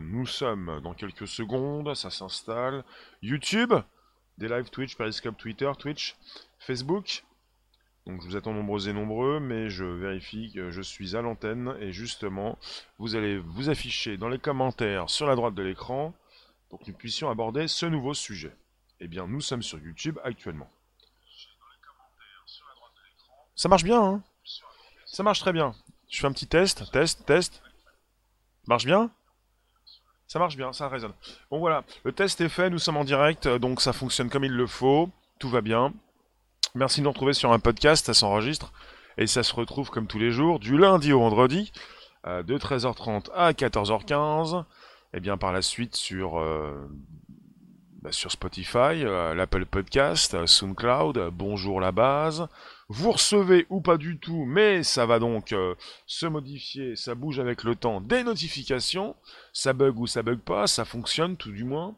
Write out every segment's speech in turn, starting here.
Nous sommes dans quelques secondes, ça s'installe. YouTube, des lives Twitch, Periscope, Twitter, Twitch, Facebook. Donc je vous attends nombreux et nombreux, mais je vérifie que je suis à l'antenne et justement, vous allez vous afficher dans les commentaires sur la droite de l'écran pour que nous puissions aborder ce nouveau sujet. Eh bien, nous sommes sur YouTube actuellement. Ça marche bien, hein? Ça marche très bien. Je fais un petit test, test, test. Marche bien? Ça marche bien, ça résonne. Bon voilà, le test est fait, nous sommes en direct, donc ça fonctionne comme il le faut, tout va bien. Merci de nous retrouver sur un podcast, ça s'enregistre, et ça se retrouve comme tous les jours, du lundi au vendredi, euh, de 13h30 à 14h15, et bien par la suite sur, euh, bah, sur Spotify, euh, l'Apple Podcast, SoundCloud, Bonjour la base, vous recevez ou pas du tout, mais ça va donc euh, se modifier, ça bouge avec le temps, des notifications, ça bug ou ça bug pas, ça fonctionne tout du moins.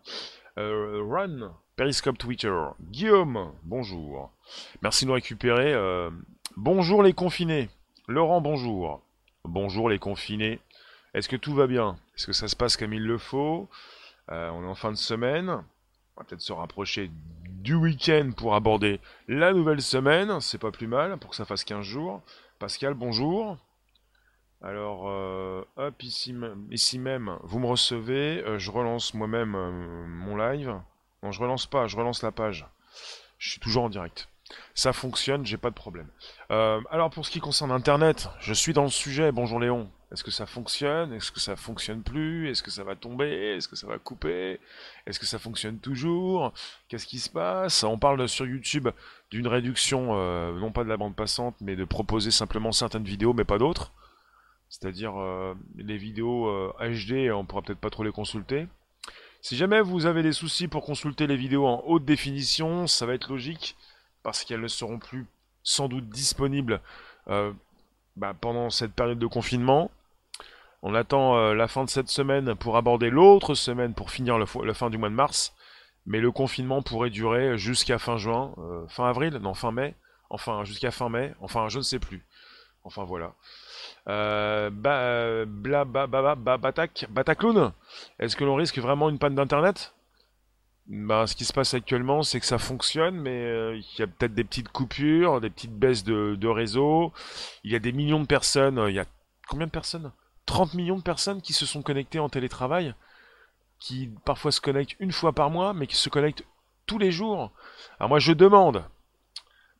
Euh, run, Periscope Twitter, Guillaume, bonjour. Merci de nous récupérer. Euh, bonjour les confinés. Laurent, bonjour. Bonjour les confinés. Est-ce que tout va bien? Est-ce que ça se passe comme il le faut? On est en fin de semaine. On va peut-être se rapprocher du week-end pour aborder la nouvelle semaine. C'est pas plus mal pour que ça fasse 15 jours. Pascal, bonjour. Alors, euh, hop, ici, même, vous me recevez. Euh, je relance moi-même euh, mon live. Non, je relance pas, je relance la page. Je suis toujours en direct. Ça fonctionne, j'ai pas de problème. alors, pour ce qui concerne Internet, je suis dans le sujet. Bonjour Léon. Est-ce que ça fonctionne? Est-ce que ça fonctionne plus? Est-ce que ça va tomber? Est-ce que ça va couper? Est-ce que ça fonctionne toujours? Qu'est-ce qui se passe? On parle sur YouTube d'une réduction, euh, non pas de la bande passante, mais de proposer simplement certaines vidéos, mais pas d'autres. C'est-à-dire euh, les vidéos HD, euh, on pourra peut-être pas trop les consulter. Si jamais vous avez des soucis pour consulter les vidéos en haute définition, ça va être logique, parce qu'elles ne seront plus sans doute disponibles bah, pendant cette période de confinement. On attend euh, la fin de cette semaine pour aborder l'autre semaine pour finir la fin du mois de mars. Mais le confinement pourrait durer jusqu'à fin juin, euh, fin avril, non fin mai, enfin jusqu'à fin mai, enfin je ne sais plus. Enfin voilà. Euh, bah, bla, ba, ba, ba, Batak, Batacloun Est-ce que l'on risque vraiment une panne d'internet? Bah, ce qui se passe actuellement, c'est que ça fonctionne, mais euh, il y a peut-être des petites coupures, des petites baisses de réseau. Il y a des millions de personnes. Il y a combien de personnes? 30 millions de personnes qui se sont connectées en télétravail, qui parfois se connectent une fois par mois, mais qui se connectent tous les jours. Alors moi je demande,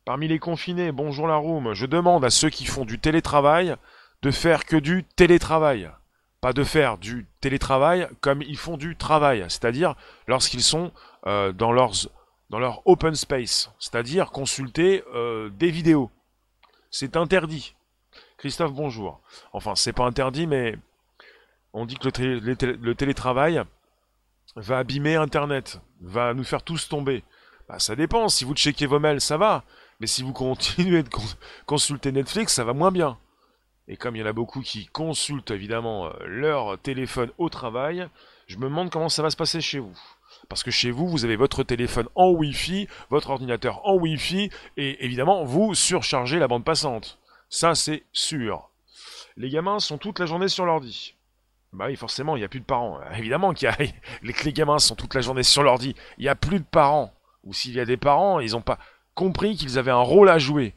parmi les confinés, bonjour la room, je demande à ceux qui font du télétravail de faire que du télétravail. Pas de faire du télétravail comme ils font du travail, c'est-à-dire lorsqu'ils sont euh, dans, leurs, dans leur open space, c'est-à-dire consulter euh, des vidéos. C'est interdit. Christophe, bonjour. Enfin, c'est pas interdit, mais on dit que le, télétravail va abîmer Internet, va nous faire tous tomber. Bah, ça dépend. Si vous checkez vos mails, ça va. Mais si vous continuez de consulter Netflix, ça va moins bien. Et comme il y en a beaucoup qui consultent évidemment euh, leur téléphone au travail, je me demande comment ça va se passer chez vous. Parce que chez vous, vous avez votre téléphone en Wi-Fi, votre ordinateur en Wi-Fi, et évidemment, vous surchargez la bande passante. Ça, c'est sûr. Les gamins sont toute la journée sur l'ordi. Bah oui, forcément, il n'y a plus de parents. Évidemment qu'il y a... Les, gamins sont toute la journée sur l'ordi. Il n'y a plus de parents. Ou s'il y a des parents, ils n'ont pas compris qu'ils avaient un rôle à jouer.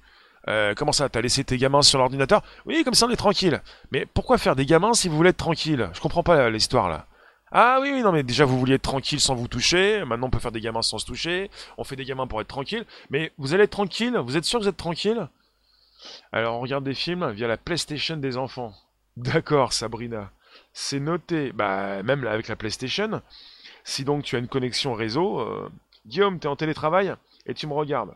Euh, comment ça T'as laissé tes gamins sur l'ordinateur? Oui, comme ça on est tranquille. Mais pourquoi faire des gamins si vous voulez être tranquille? Je comprends pas l'histoire là. Ah oui, oui, non, mais déjà vous vouliez être tranquille sans vous toucher. Maintenant on peut faire des gamins sans se toucher. On fait des gamins pour être tranquille. Mais vous allez être tranquille? Vous êtes sûr que vous êtes tranquille? Alors, on regarde des films via la PlayStation des enfants. D'accord, Sabrina. C'est noté. Bah, même avec la PlayStation. Si donc tu as une connexion réseau, euh, Guillaume, t'es en télétravail et tu me regardes.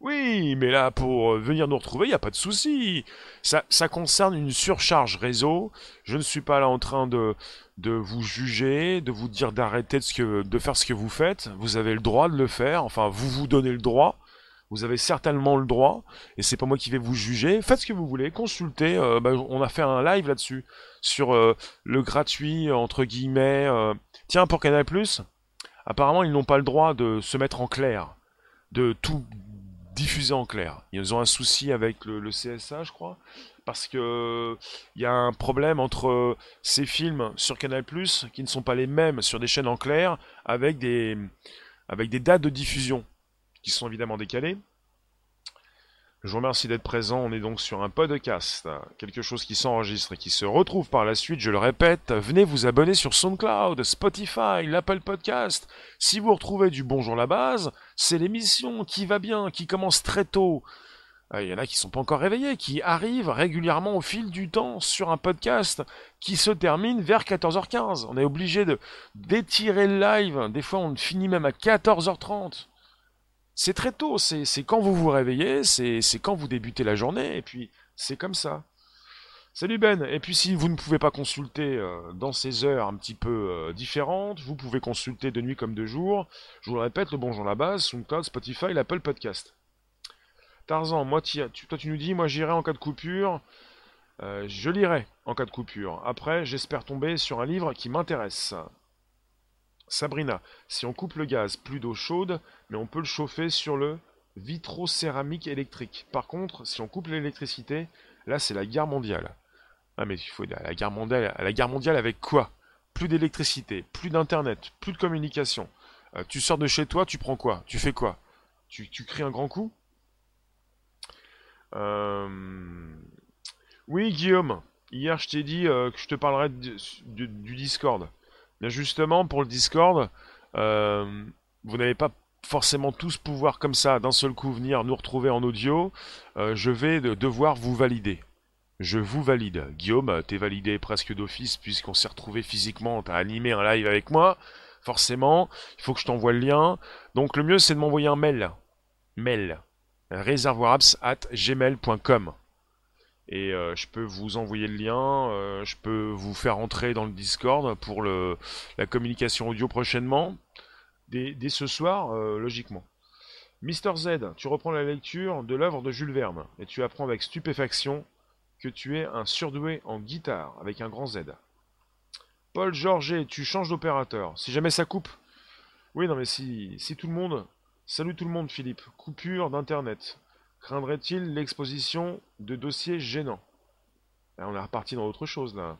Oui, mais là, pour euh, venir nous retrouver, il n'y a pas de souci. Ça, ça concerne une surcharge réseau. Je ne suis pas là en train de, de vous juger, de vous dire d'arrêter de, de faire ce que vous faites. Vous avez le droit de le faire. Enfin, vous vous donnez le droit. Vous avez certainement le droit, et c'est pas moi qui vais vous juger. Faites ce que vous voulez, consultez. Euh, bah, on a fait un live là-dessus sur euh, le gratuit entre guillemets. Euh. Tiens, pour Canal+, apparemment ils n'ont pas le droit de se mettre en clair, de tout diffusés en clair. Ils ont un souci avec le, CSA, je crois, parce que il y a un problème entre ces films sur Canal+, qui ne sont pas les mêmes sur des chaînes en clair, avec des, avec des dates de diffusion qui sont évidemment décalées. Je vous remercie d'être présent. On est donc sur un podcast, quelque chose qui s'enregistre et qui se retrouve par la suite. Je le répète, venez vous abonner sur SoundCloud, Spotify, l'Apple Podcast. Si vous retrouvez du Bonjour la base, c'est l'émission qui va bien, qui commence très tôt. Euh, il y en a qui sont pas encore réveillés, qui arrivent régulièrement au fil du temps sur un podcast qui se termine vers 14h15. On est obligé d'étirer le live. Des fois, on finit même à 14h30 c'est très tôt, c'est quand vous vous réveillez, c'est quand vous débutez la journée, et puis c'est comme ça. Salut Ben, et puis si vous ne pouvez pas consulter euh, dans ces heures un petit peu euh, différentes, vous pouvez consulter de nuit comme de jour. Je vous le répète, le Bonjour la base, SoundCloud, Spotify, l'Apple Podcast. Tarzan, moi, toi tu nous dis, moi j'irai en cas de coupure. Euh, je lirai en cas de coupure. Après, j'espère tomber sur un livre qui m'intéresse. Sabrina, si on coupe le gaz, plus d'eau chaude, mais on peut le chauffer sur le vitrocéramique électrique. Par contre, si on coupe l'électricité, là c'est la guerre mondiale. Ah mais il faut la guerre mondiale, la guerre mondiale avec quoi? Plus d'électricité, plus d'internet, plus de communication. Euh, tu sors de chez toi, tu prends quoi? Tu fais quoi? Tu, tu un grand coup? Euh, Oui Guillaume, hier je t'ai dit euh, que je te parlerais du Discord justement, pour le Discord, euh, vous n'avez pas forcément tous pouvoir comme ça d'un seul coup venir nous retrouver en audio. Euh, je vais devoir vous valider. Je vous valide. Guillaume, t'es validé presque d'office puisqu'on s'est retrouvé physiquement, t'as animé un live avec moi. Forcément, il faut que je t'envoie le lien. Donc le mieux c'est de m'envoyer un mail. Mail. réservoirapps at gmail.com et euh, je peux vous envoyer le lien, euh, je peux vous faire entrer dans le Discord pour le, la communication audio prochainement, dès, ce soir, euh, logiquement. Mister Z, tu reprends la lecture de l'œuvre de Jules Verne, et tu apprends avec stupéfaction que tu es un surdoué en guitare, avec un grand Z. Paul Georget, tu changes d'opérateur, si jamais ça coupe. Oui, non mais si, si tout le monde... Salut tout le monde Philippe, coupure d'internet. Craindrait-il l'exposition de dossiers gênants? On est reparti dans autre chose là.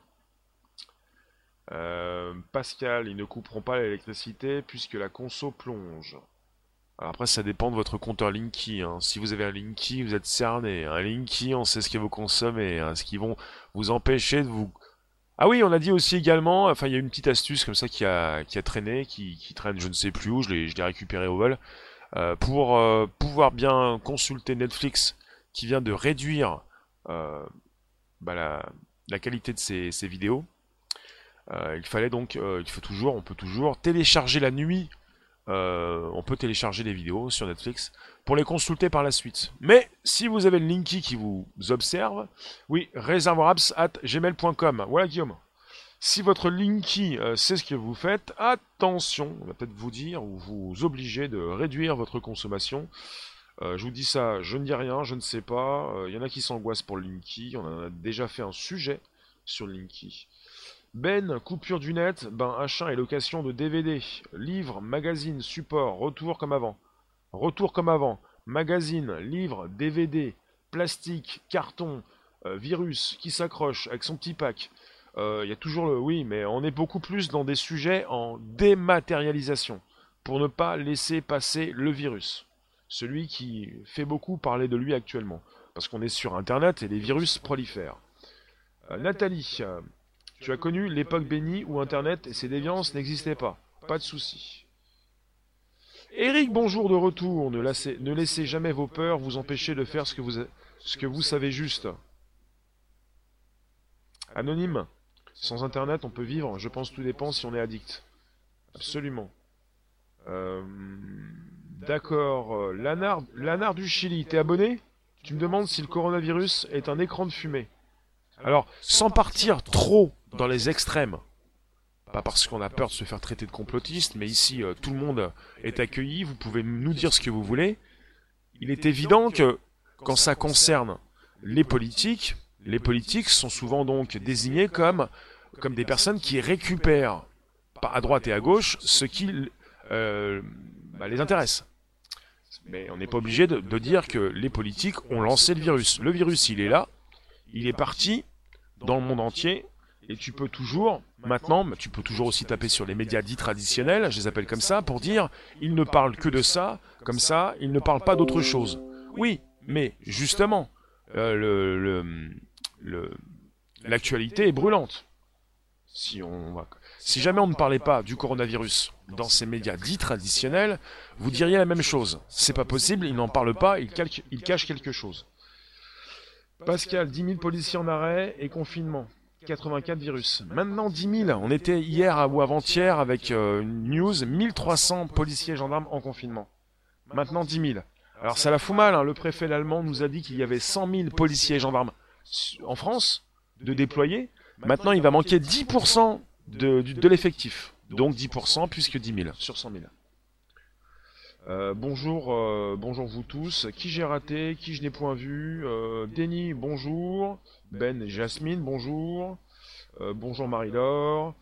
Euh, Pascal, ils ne couperont pas l'électricité puisque la conso plonge. Alors après, ça dépend de votre compteur Linky. Hein. Si vous avez un Linky, vous êtes cerné. Un Linky, on sait ce que vous consommez, hein. ce qui vont vous empêcher de vous... Ah oui, on a dit aussi également, enfin il y a une petite astuce comme ça qui a, traîné, qui traîne je ne sais plus où, je l'ai récupéré au vol. Euh, pour euh, pouvoir bien consulter Netflix qui vient de réduire euh, bah, la, qualité de ses, vidéos. il fallait donc, il faut toujours, on peut toujours télécharger la nuit. on peut télécharger des vidéos sur Netflix pour les consulter par la suite. Mais si vous avez le Linky qui vous observe, oui, réservoirapps at gmail.com. Voilà Guillaume. Si votre Linky euh, sait ce que vous faites, attention, on va peut-être vous dire ou vous obliger de réduire votre consommation. Euh, je vous dis ça, je ne dis rien, je ne sais pas. Il euh, y en a qui s'angoissent pour le Linky, on en a déjà fait un sujet sur le Linky. Ben, coupure du net, ben achat et location de DVD, livres, magazines, support, retour comme avant. Retour comme avant, magazine, livre, DVD, plastique, carton, virus qui s'accroche avec son petit pack. Euh, il y a toujours le oui, mais on est beaucoup plus dans des sujets en dématérialisation pour ne pas laisser passer le virus. Celui qui fait beaucoup parler de lui actuellement. Parce qu'on est sur Internet et les virus prolifèrent. Euh, Nathalie, euh, tu as connu l'époque bénie où Internet et ses déviances n'existaient pas. Pas de souci. Eric, bonjour de retour. Ne laissez, jamais vos peurs vous empêcher de faire ce que vous savez juste. Anonyme, sans Internet, on peut vivre. Je pense tout dépend si on est addict. Absolument. Euh, d'accord. Euh, Lanard, Lanard du Chili, t'es abonné? Tu me demandes si le coronavirus est un écran de fumée. Alors, sans partir trop dans les extrêmes, pas parce qu'on a peur de se faire traiter de complotiste, mais ici euh, tout le monde est accueilli, vous pouvez nous dire ce que vous voulez. Il est évident que quand ça concerne les politiques, les politiques sont souvent donc désignés comme, des personnes qui récupèrent à droite et à gauche ce qui euh, bah, les intéresse. Mais on n'est pas obligé de, dire que les politiques ont lancé le virus. Le virus, il est là, il est parti dans le monde entier, et tu peux toujours, maintenant, tu peux toujours aussi taper sur les médias dits traditionnels, je les appelle comme ça, pour dire, ils ne parlent que de ça, comme ça, ils ne parlent pas d'autre chose. Oui, mais justement, euh, le, l'actualité est brûlante. Si, on, si jamais on ne parlait pas du coronavirus dans ces médias dits traditionnels, vous diriez la même chose. C'est pas possible, ils n'en parlent pas, ils, ils cachent quelque chose. Pascal, 10 000 policiers en arrêt et confinement. 84 virus. Maintenant 10 000. On était hier ou avant-hier avec euh, une news, 1300 policiers et gendarmes en confinement. Maintenant 10 000. Alors ça la fout mal, hein. le préfet allemand nous a dit qu'il y avait 100 000 policiers et gendarmes en France de déployer. Maintenant il va manquer 10% de, de l'effectif. Donc 10% puisque 10 000 sur 100 000. Euh, bonjour, euh, bonjour vous tous. Qui j'ai raté, qui je n'ai point vu? Euh, Denis, bonjour. Ben et Jasmine, bonjour. Bonjour Marie-Laure.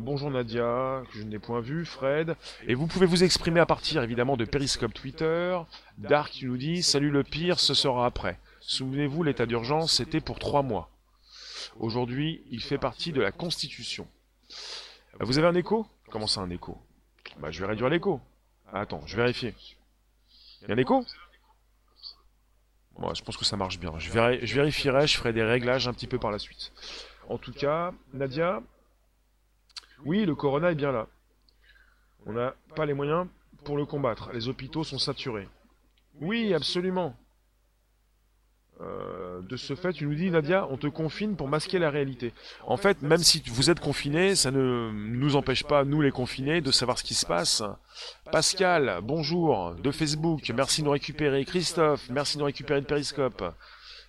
bonjour Nadia, que je n'ai point vu. Fred. Et vous pouvez vous exprimer à partir évidemment de Periscope Twitter. Dark qui nous dit Salut le pire, ce sera après. Souvenez-vous, l'état d'urgence, c'était pour trois mois. Aujourd'hui, il fait partie de la Constitution. Vous avez un écho? Comment ça un écho? Bah je vais réduire l'écho. Attends, je vérifie. Il y a un écho? Moi, je pense que ça marche bien. Je, je vérifierai, je ferai des réglages un petit peu par la suite. En tout cas, Nadia, oui, le corona est bien là. On n'a pas les moyens pour le combattre. Les hôpitaux sont saturés. Oui, absolument. Euh, de ce fait, tu nous dis, Nadia, on te confine pour masquer la réalité. En fait, même si vous êtes confiné, ça ne nous empêche pas, nous les confinés, de savoir ce qui se passe. Pascal, bonjour, de Facebook, merci de nous récupérer. Christophe, merci de nous récupérer de Periscope.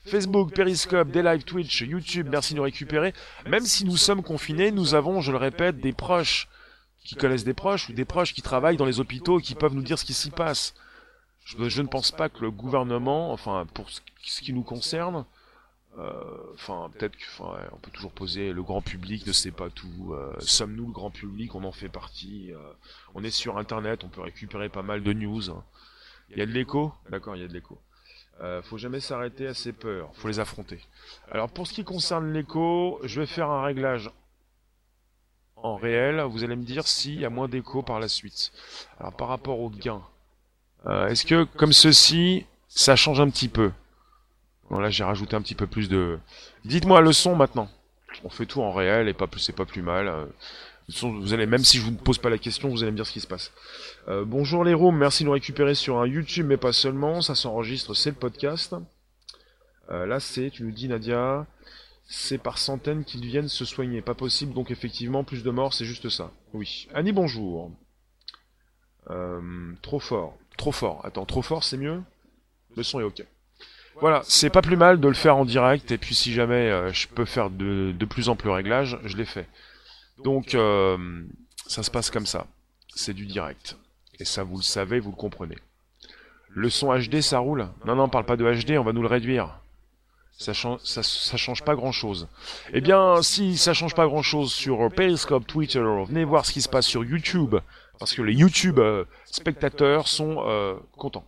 Facebook, Periscope, des live Twitch, YouTube, merci de nous récupérer. Même si nous sommes confinés, nous avons, je le répète, des proches qui connaissent des proches ou des proches qui travaillent dans les hôpitaux et qui peuvent nous dire ce qui s'y passe. Je, ne pense pas que le gouvernement, enfin pour ce, qui nous concerne, euh, enfin peut-être qu'on peut toujours poser le grand public ne sait pas tout. Euh, sommes-nous le grand public? On en fait partie. Euh, on est sur Internet, on peut récupérer pas mal de news. Il y a de l'écho? D'accord, il y a de l'écho. Faut jamais s'arrêter à ses peurs, faut les affronter. Alors pour ce qui concerne l'écho, je vais faire un réglage en réel. Vous allez me dire s'il y a moins d'écho par la suite. Alors par rapport au gain, euh, est-ce que, comme ceci, ça change un petit peu Bon, là, j'ai rajouté un petit peu plus de... Dites-moi le son maintenant. On fait tout en réel et pas plus, c'est pas plus mal. Euh, vous allez, même si je vous pose pas la question, vous allez me dire ce qui se passe. Euh, bonjour les rooms, merci de nous récupérer sur un YouTube, mais pas seulement, ça s'enregistre, c'est le podcast. là, c'est, tu nous dis Nadia, c'est par centaines qu'ils viennent se soigner. Pas possible, donc effectivement, plus de morts, c'est juste ça. Oui. Annie, bonjour. trop fort. Trop fort. Attends, trop fort, c'est mieux? Le son est ok. Voilà, c'est pas plus mal de le faire en direct, et puis si jamais euh, je peux faire de, plus amples réglages, je l'ai fait. Donc, euh, ça se passe comme ça. C'est du direct. Et ça, vous le savez, vous le comprenez. Le son HD, ça roule? Non, non, on parle pas de HD, on va nous le réduire. Ça change, ça, ça change pas grand chose. Eh bien, si ça change pas grand chose sur Periscope, Twitter, venez voir ce qui se passe sur YouTube, parce que les YouTube euh, spectateurs sont euh, contents.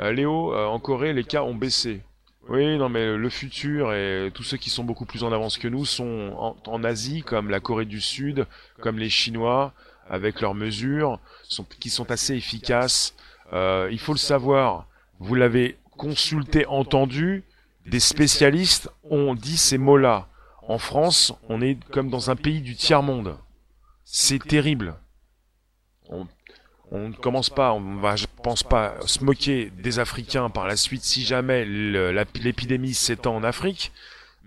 Euh, Léo, en Corée, les cas ont baissé. Oui, non, mais le futur et tous ceux qui sont beaucoup plus en avance que nous sont en, Asie, comme la Corée du Sud, comme les Chinois, avec leurs mesures, qui sont assez efficaces. il faut le savoir, vous l'avez consulté, entendu, des spécialistes ont dit ces mots-là. En France, on est comme dans un pays du tiers-monde. C'est terrible. On, ne commence pas, on va, je pense pas, se moquer des Africains par la suite si jamais l'épidémie s'étend en Afrique.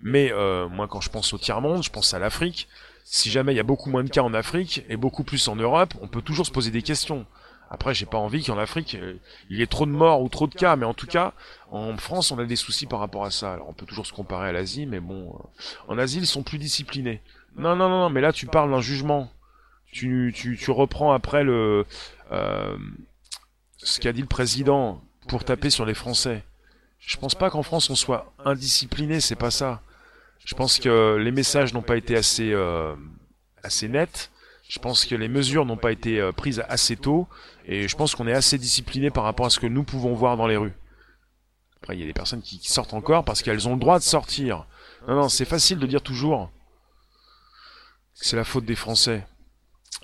Mais euh, moi, quand je pense au tiers-monde, je pense à l'Afrique. Si jamais il y a beaucoup moins de cas en Afrique et beaucoup plus en Europe, on peut toujours se poser des questions. Après, j'ai pas envie qu'en Afrique, euh, il y ait trop de morts ou trop de cas, mais en tout cas, en France, on a des soucis par rapport à ça. Alors, on peut toujours se comparer à l'Asie, mais bon, euh, en Asie, ils sont plus disciplinés. Non, non, non, non, mais là, tu parles d'un jugement tu, tu, tu reprends après le euh, ce qu'a dit le président pour taper sur les Français. Je pense pas qu'en France on soit indiscipliné, c'est pas ça. Je pense que les messages n'ont pas été assez euh, assez nets Je pense que les mesures n'ont pas été euh, prises assez tôt, et je pense qu'on est assez discipliné par rapport à ce que nous pouvons voir dans les rues. Après, il y a des personnes qui sortent encore parce qu'elles ont le droit de sortir. Non, non, c'est facile de dire toujours que c'est la faute des Français.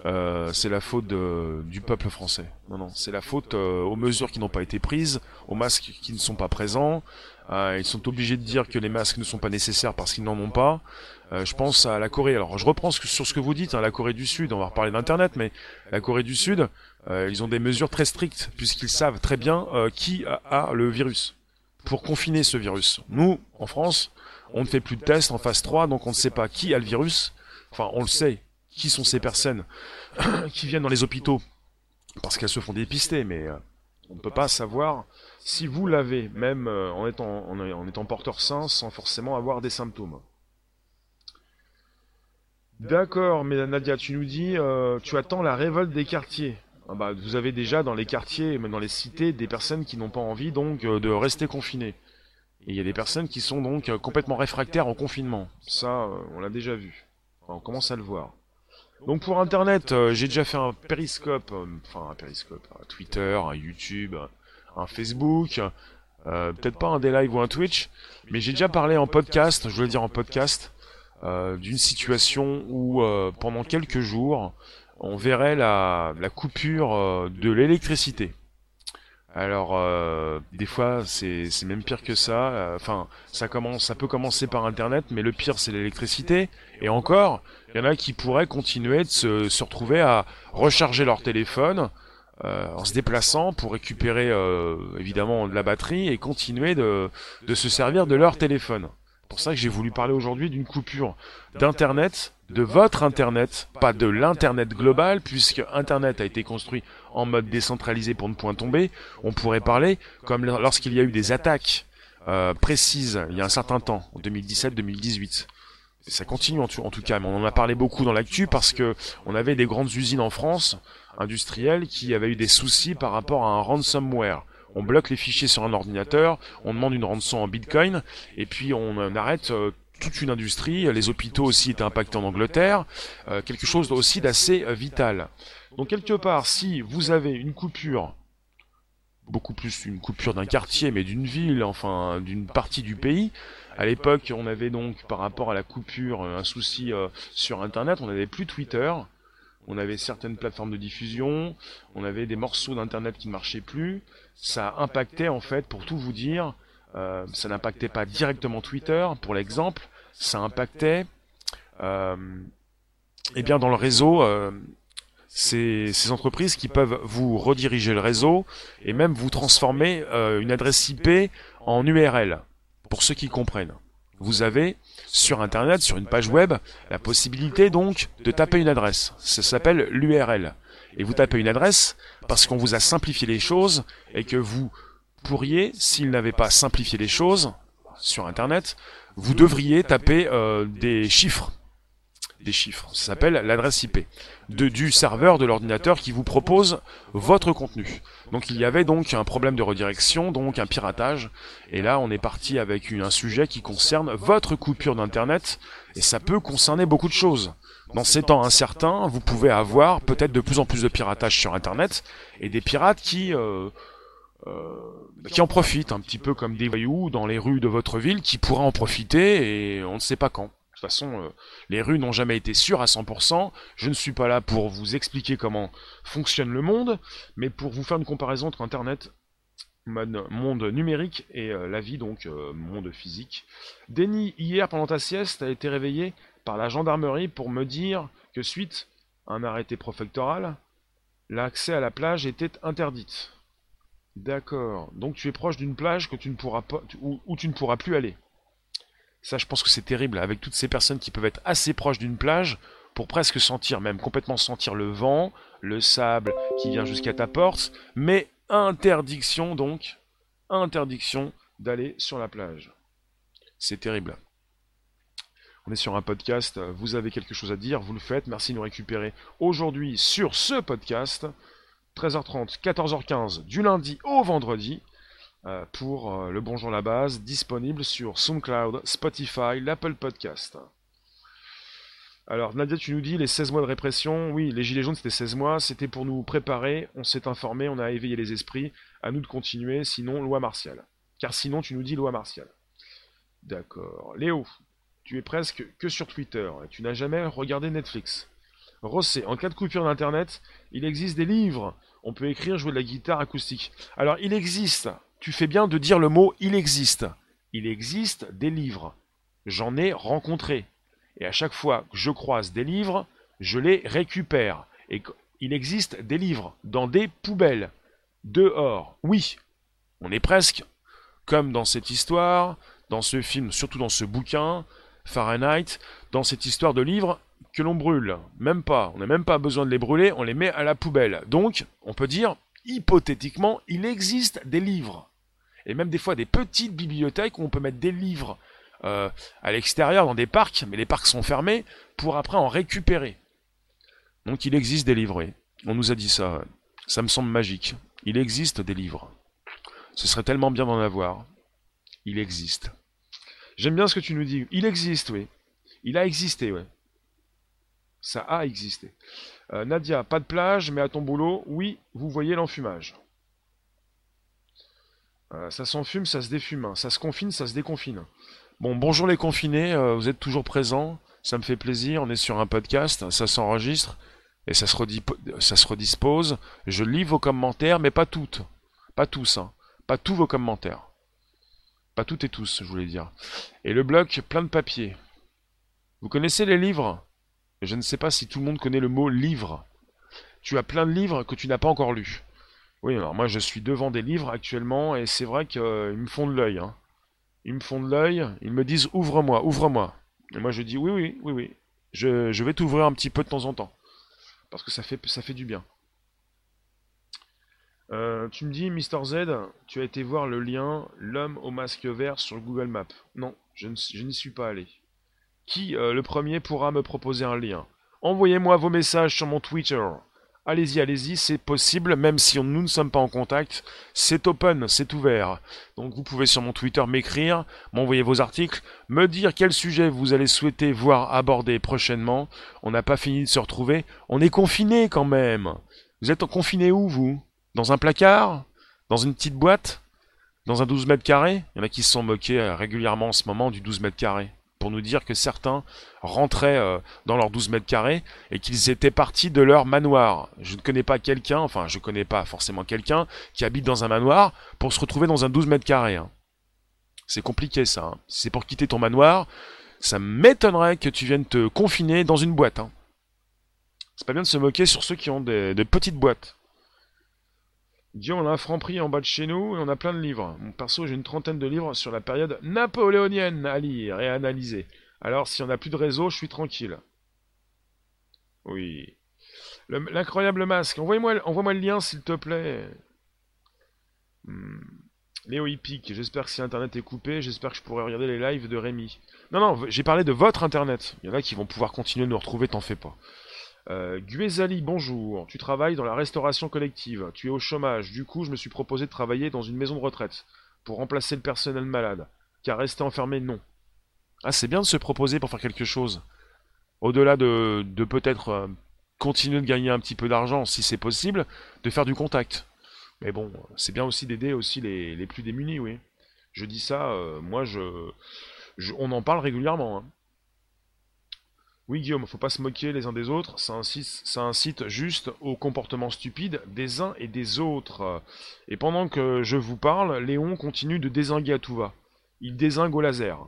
Euh, c'est la faute du peuple français. Non, non, c'est la faute euh, aux mesures qui n'ont pas été prises, aux masques qui ne sont pas présents. Euh, ils sont obligés de dire que les masques ne sont pas nécessaires parce qu'ils n'en ont pas. je pense à la Corée. Alors, je reprends sur ce que vous dites, hein, la Corée du Sud. On va reparler d'Internet, mais la Corée du Sud, ils ont des mesures très strictes puisqu'ils savent très bien qui a, le virus pour confiner ce virus. Nous, en France, on ne fait plus de tests en phase 3, donc on ne sait pas qui a le virus. Enfin, on le sait, qui sont ces personnes qui viennent dans les hôpitaux parce qu'elles se font dépister, mais euh, on ne peut pas savoir si vous l'avez, même euh, en, étant, porteur sain, sans forcément avoir des symptômes. D'accord, mais Nadia, tu nous dis, euh, tu attends la révolte des quartiers. Ah bah, vous avez déjà dans les quartiers, même dans les cités, des personnes qui n'ont pas envie donc de rester confinées. Et il y a des personnes qui sont donc complètement réfractaires au confinement. Ça, on l'a déjà vu. on commence à le voir. Donc pour Internet, euh, j'ai déjà fait un périscope, euh, enfin un périscope, un Twitter, un YouTube, un Facebook, euh, peut-être pas un des live ou un Twitch, mais j'ai déjà parlé en podcast, je voulais dire en podcast, d'une situation où pendant quelques jours, on verrait la, coupure de l'électricité. Alors, des fois, c'est même pire que ça. Enfin, ça commence, ça peut commencer par Internet, mais le pire, c'est l'électricité. Et encore, il y en a qui pourraient continuer de se, se retrouver à recharger leur téléphone euh, en se déplaçant pour récupérer évidemment de la batterie et continuer de, de se servir de leur téléphone. C'est pour ça que j'ai voulu parler aujourd'hui d'une coupure d'Internet, de votre Internet, pas de l'Internet global, puisque Internet a été construit en mode décentralisé pour ne point tomber. On pourrait parler comme lorsqu'il y a eu des attaques euh, précises il y a un certain temps, en 2017-2018. Ça continue en, tout cas, mais on en a parlé beaucoup dans l'actu parce que on avait des grandes usines en France industrielles qui avaient eu des soucis par rapport à un ransomware on bloque les fichiers sur un ordinateur, on demande une rançon en bitcoin, et puis on arrête euh, toute une industrie. Les hôpitaux aussi étaient impactés en Angleterre, euh, quelque chose aussi d'assez euh, vital. Donc quelque part, si vous avez une coupure, beaucoup plus une coupure d'un quartier, mais d'une ville, enfin d'une partie du pays, à l'époque, on avait donc, par rapport à la coupure, un souci sur Internet, on n'avait plus Twitter, on avait certaines plateformes de diffusion, on avait des morceaux d'Internet qui ne marchaient plus, ça impactait en fait, pour tout vous dire, euh, ça n'impactait pas directement Twitter, pour l'exemple, ça impactait, euh, eh bien dans le réseau, euh, ces, ces, entreprises qui peuvent vous rediriger le réseau et même vous transformer euh, une adresse IP en URL, pour ceux qui comprennent. Vous avez sur Internet, sur une page web, la possibilité donc de taper une adresse. Ça s'appelle l'URL. Et vous tapez une adresse parce qu'on vous a simplifié les choses et que vous pourriez, s'il n'avait pas simplifié les choses sur Internet, vous devriez taper euh, des chiffres. Des chiffres. Ça s'appelle l'adresse IP de, du serveur de l'ordinateur qui vous propose votre contenu. Donc il y avait donc un problème de redirection, donc un piratage. Et là, on est parti avec un sujet qui concerne votre coupure d'internet et ça peut concerner beaucoup de choses. Dans ces temps incertains, vous pouvez avoir peut-être de plus en plus de piratage sur Internet et des pirates qui euh, euh, qui en profitent un petit peu comme des voyous dans les rues de votre ville qui pourraient en profiter et on ne sait pas quand. De toute façon, euh, les rues n'ont jamais été sûres à 100%. Je ne suis pas là pour vous expliquer comment fonctionne le monde, mais pour vous faire une comparaison entre Internet, monde numérique et la vie, donc monde physique. Denis, hier pendant ta sieste, a été réveillé par la gendarmerie pour me dire que suite à un arrêté préfectoral, l'accès à la plage était interdite. D'accord. Donc tu es proche d'une plage où, tu ne pourras plus aller. Ça, je pense que c'est terrible avec toutes ces personnes qui peuvent être assez proches d'une plage pour presque sentir, même complètement sentir le vent, le sable qui vient jusqu'à ta porte, mais interdiction donc, interdiction d'aller sur la plage. C'est terrible. On est sur un podcast, vous avez quelque chose à dire, vous le faites. Merci de nous récupérer aujourd'hui sur ce podcast. 13h30, 14h15 du lundi au vendredi pour euh, le Bonjour la base, disponible sur SoundCloud, Spotify, l'Apple Podcast. Alors, Nadia, tu nous dis les 16 mois de répression. Oui, les Gilets jaunes, c'était 16 mois. C'était pour nous préparer. On s'est informé, on a éveillé les esprits. À nous de continuer. Sinon, loi martiale. Car sinon, tu nous dis loi martiale. D'accord. Léo, tu es presque que sur Twitter. Tu n'as jamais regardé Netflix. Rossé, en cas de coupure d'Internet, il existe des livres. On peut écrire, jouer de la guitare acoustique. Alors, il existe. Tu fais bien de dire le mot il existe. Il existe des livres. J'en ai rencontré. Et à chaque fois que je croise des livres, je les récupère. Et il existe des livres dans des poubelles. Dehors. Oui. On est presque comme dans cette histoire, dans ce film, surtout dans ce bouquin, Fahrenheit, dans cette histoire de livres que l'on brûle. Même pas. On n'a même pas besoin de les brûler, on les met à la poubelle. Donc, on peut dire, hypothétiquement, il existe des livres. Et même des fois des petites bibliothèques où on peut mettre des livres euh, à l'extérieur dans des parcs, mais les parcs sont fermés, pour après en récupérer. Donc il existe des livres. On nous a dit ça. Ça me semble magique. Il existe des livres. Ce serait tellement bien d'en avoir. Il existe. J'aime bien ce que tu nous dis. Il existe, oui. Il a existé, oui. Ça a existé. Euh, Nadia, pas de plage, mais à ton boulot, oui, vous voyez l'enfumage. Euh, ça s'enfume, ça se défume. Hein. Ça se confine, ça se déconfine. Bon, bonjour les confinés, euh, vous êtes toujours présents. Ça me fait plaisir, on est sur un podcast, ça s'enregistre et ça se, redispose. Je lis vos commentaires, mais pas toutes. Pas tous, hein. Pas tous vos commentaires. Pas toutes et tous, je voulais dire. Et le bloc, plein de papier. Vous connaissez les livres? Je ne sais pas si tout le monde connaît le mot livre. Tu as plein de livres que tu n'as pas encore lus. Oui, alors moi je suis devant des livres actuellement et c'est vrai qu'ils me font de l'œil. Hein. Ils me font de l'œil, ils me disent ouvre-moi, ouvre-moi. Et moi je dis oui, oui, oui, oui. Je, je vais t'ouvrir un petit peu de temps en temps. Parce que ça fait, ça fait du bien. Euh, tu me dis, Mister Z, tu as été voir le lien L'homme au masque vert sur Google Maps. Non, je n'y suis pas allé. Qui, euh, le premier, pourra me proposer un lien? Envoyez-moi vos messages sur mon Twitter. Allez-y, allez-y, c'est possible, même si nous ne sommes pas en contact. C'est open, c'est ouvert. Donc vous pouvez sur mon Twitter m'écrire, m'envoyer vos articles, me dire quel sujet vous allez souhaiter voir abordé prochainement. On n'a pas fini de se retrouver. On est confiné quand même. Vous êtes confiné où, vous? Dans un placard? Dans une petite boîte? Dans un 12 mètres carrés? Il y en a qui se sont moqués euh, régulièrement en ce moment du 12 mètres carrés pour nous dire que certains rentraient euh, dans leurs 12 mètres carrés et qu'ils étaient partis de leur manoir. Je ne connais pas quelqu'un, enfin je ne connais pas forcément quelqu'un qui habite dans un manoir pour se retrouver dans un 12 mètres carrés. Hein. C'est compliqué ça. Hein. Si c'est pour quitter ton manoir, ça m'étonnerait que tu viennes te confiner dans une boîte. Hein. C'est pas bien de se moquer sur ceux qui ont des petites boîtes. Dion, on a un en bas de chez nous et on a plein de livres. Mon perso, j'ai une trentaine de livres sur la période napoléonienne à lire et à analyser. Alors, si on n'a plus de réseau, je suis tranquille. Oui. L'incroyable masque. Envoie-moi envoie le lien, s'il te plaît. Hmm. Léo Hippique, j'espère que si Internet est coupé, j'espère que je pourrai regarder les lives de Rémi. Non, non, j'ai parlé de votre Internet. Il y en a qui vont pouvoir continuer de nous retrouver, t'en fais pas. Euh, bonjour. Tu travailles dans la restauration collective. Tu es au chômage. Du coup, je me suis proposé de travailler dans une maison de retraite pour remplacer le personnel malade. Car rester enfermé, non. Ah, c'est bien de se proposer pour faire quelque chose. Au-delà de, de peut-être euh, continuer de gagner un petit peu d'argent, si c'est possible, de faire du contact. Mais bon, c'est bien aussi d'aider aussi les, plus démunis, oui. Je dis ça, euh, moi, je, on en parle régulièrement. Hein. Oui, Guillaume, faut pas se moquer les uns des autres, ça incite, juste au comportement stupide des uns et des autres. Et pendant que je vous parle, Léon continue de désinguer à tout va. Il désingue au laser.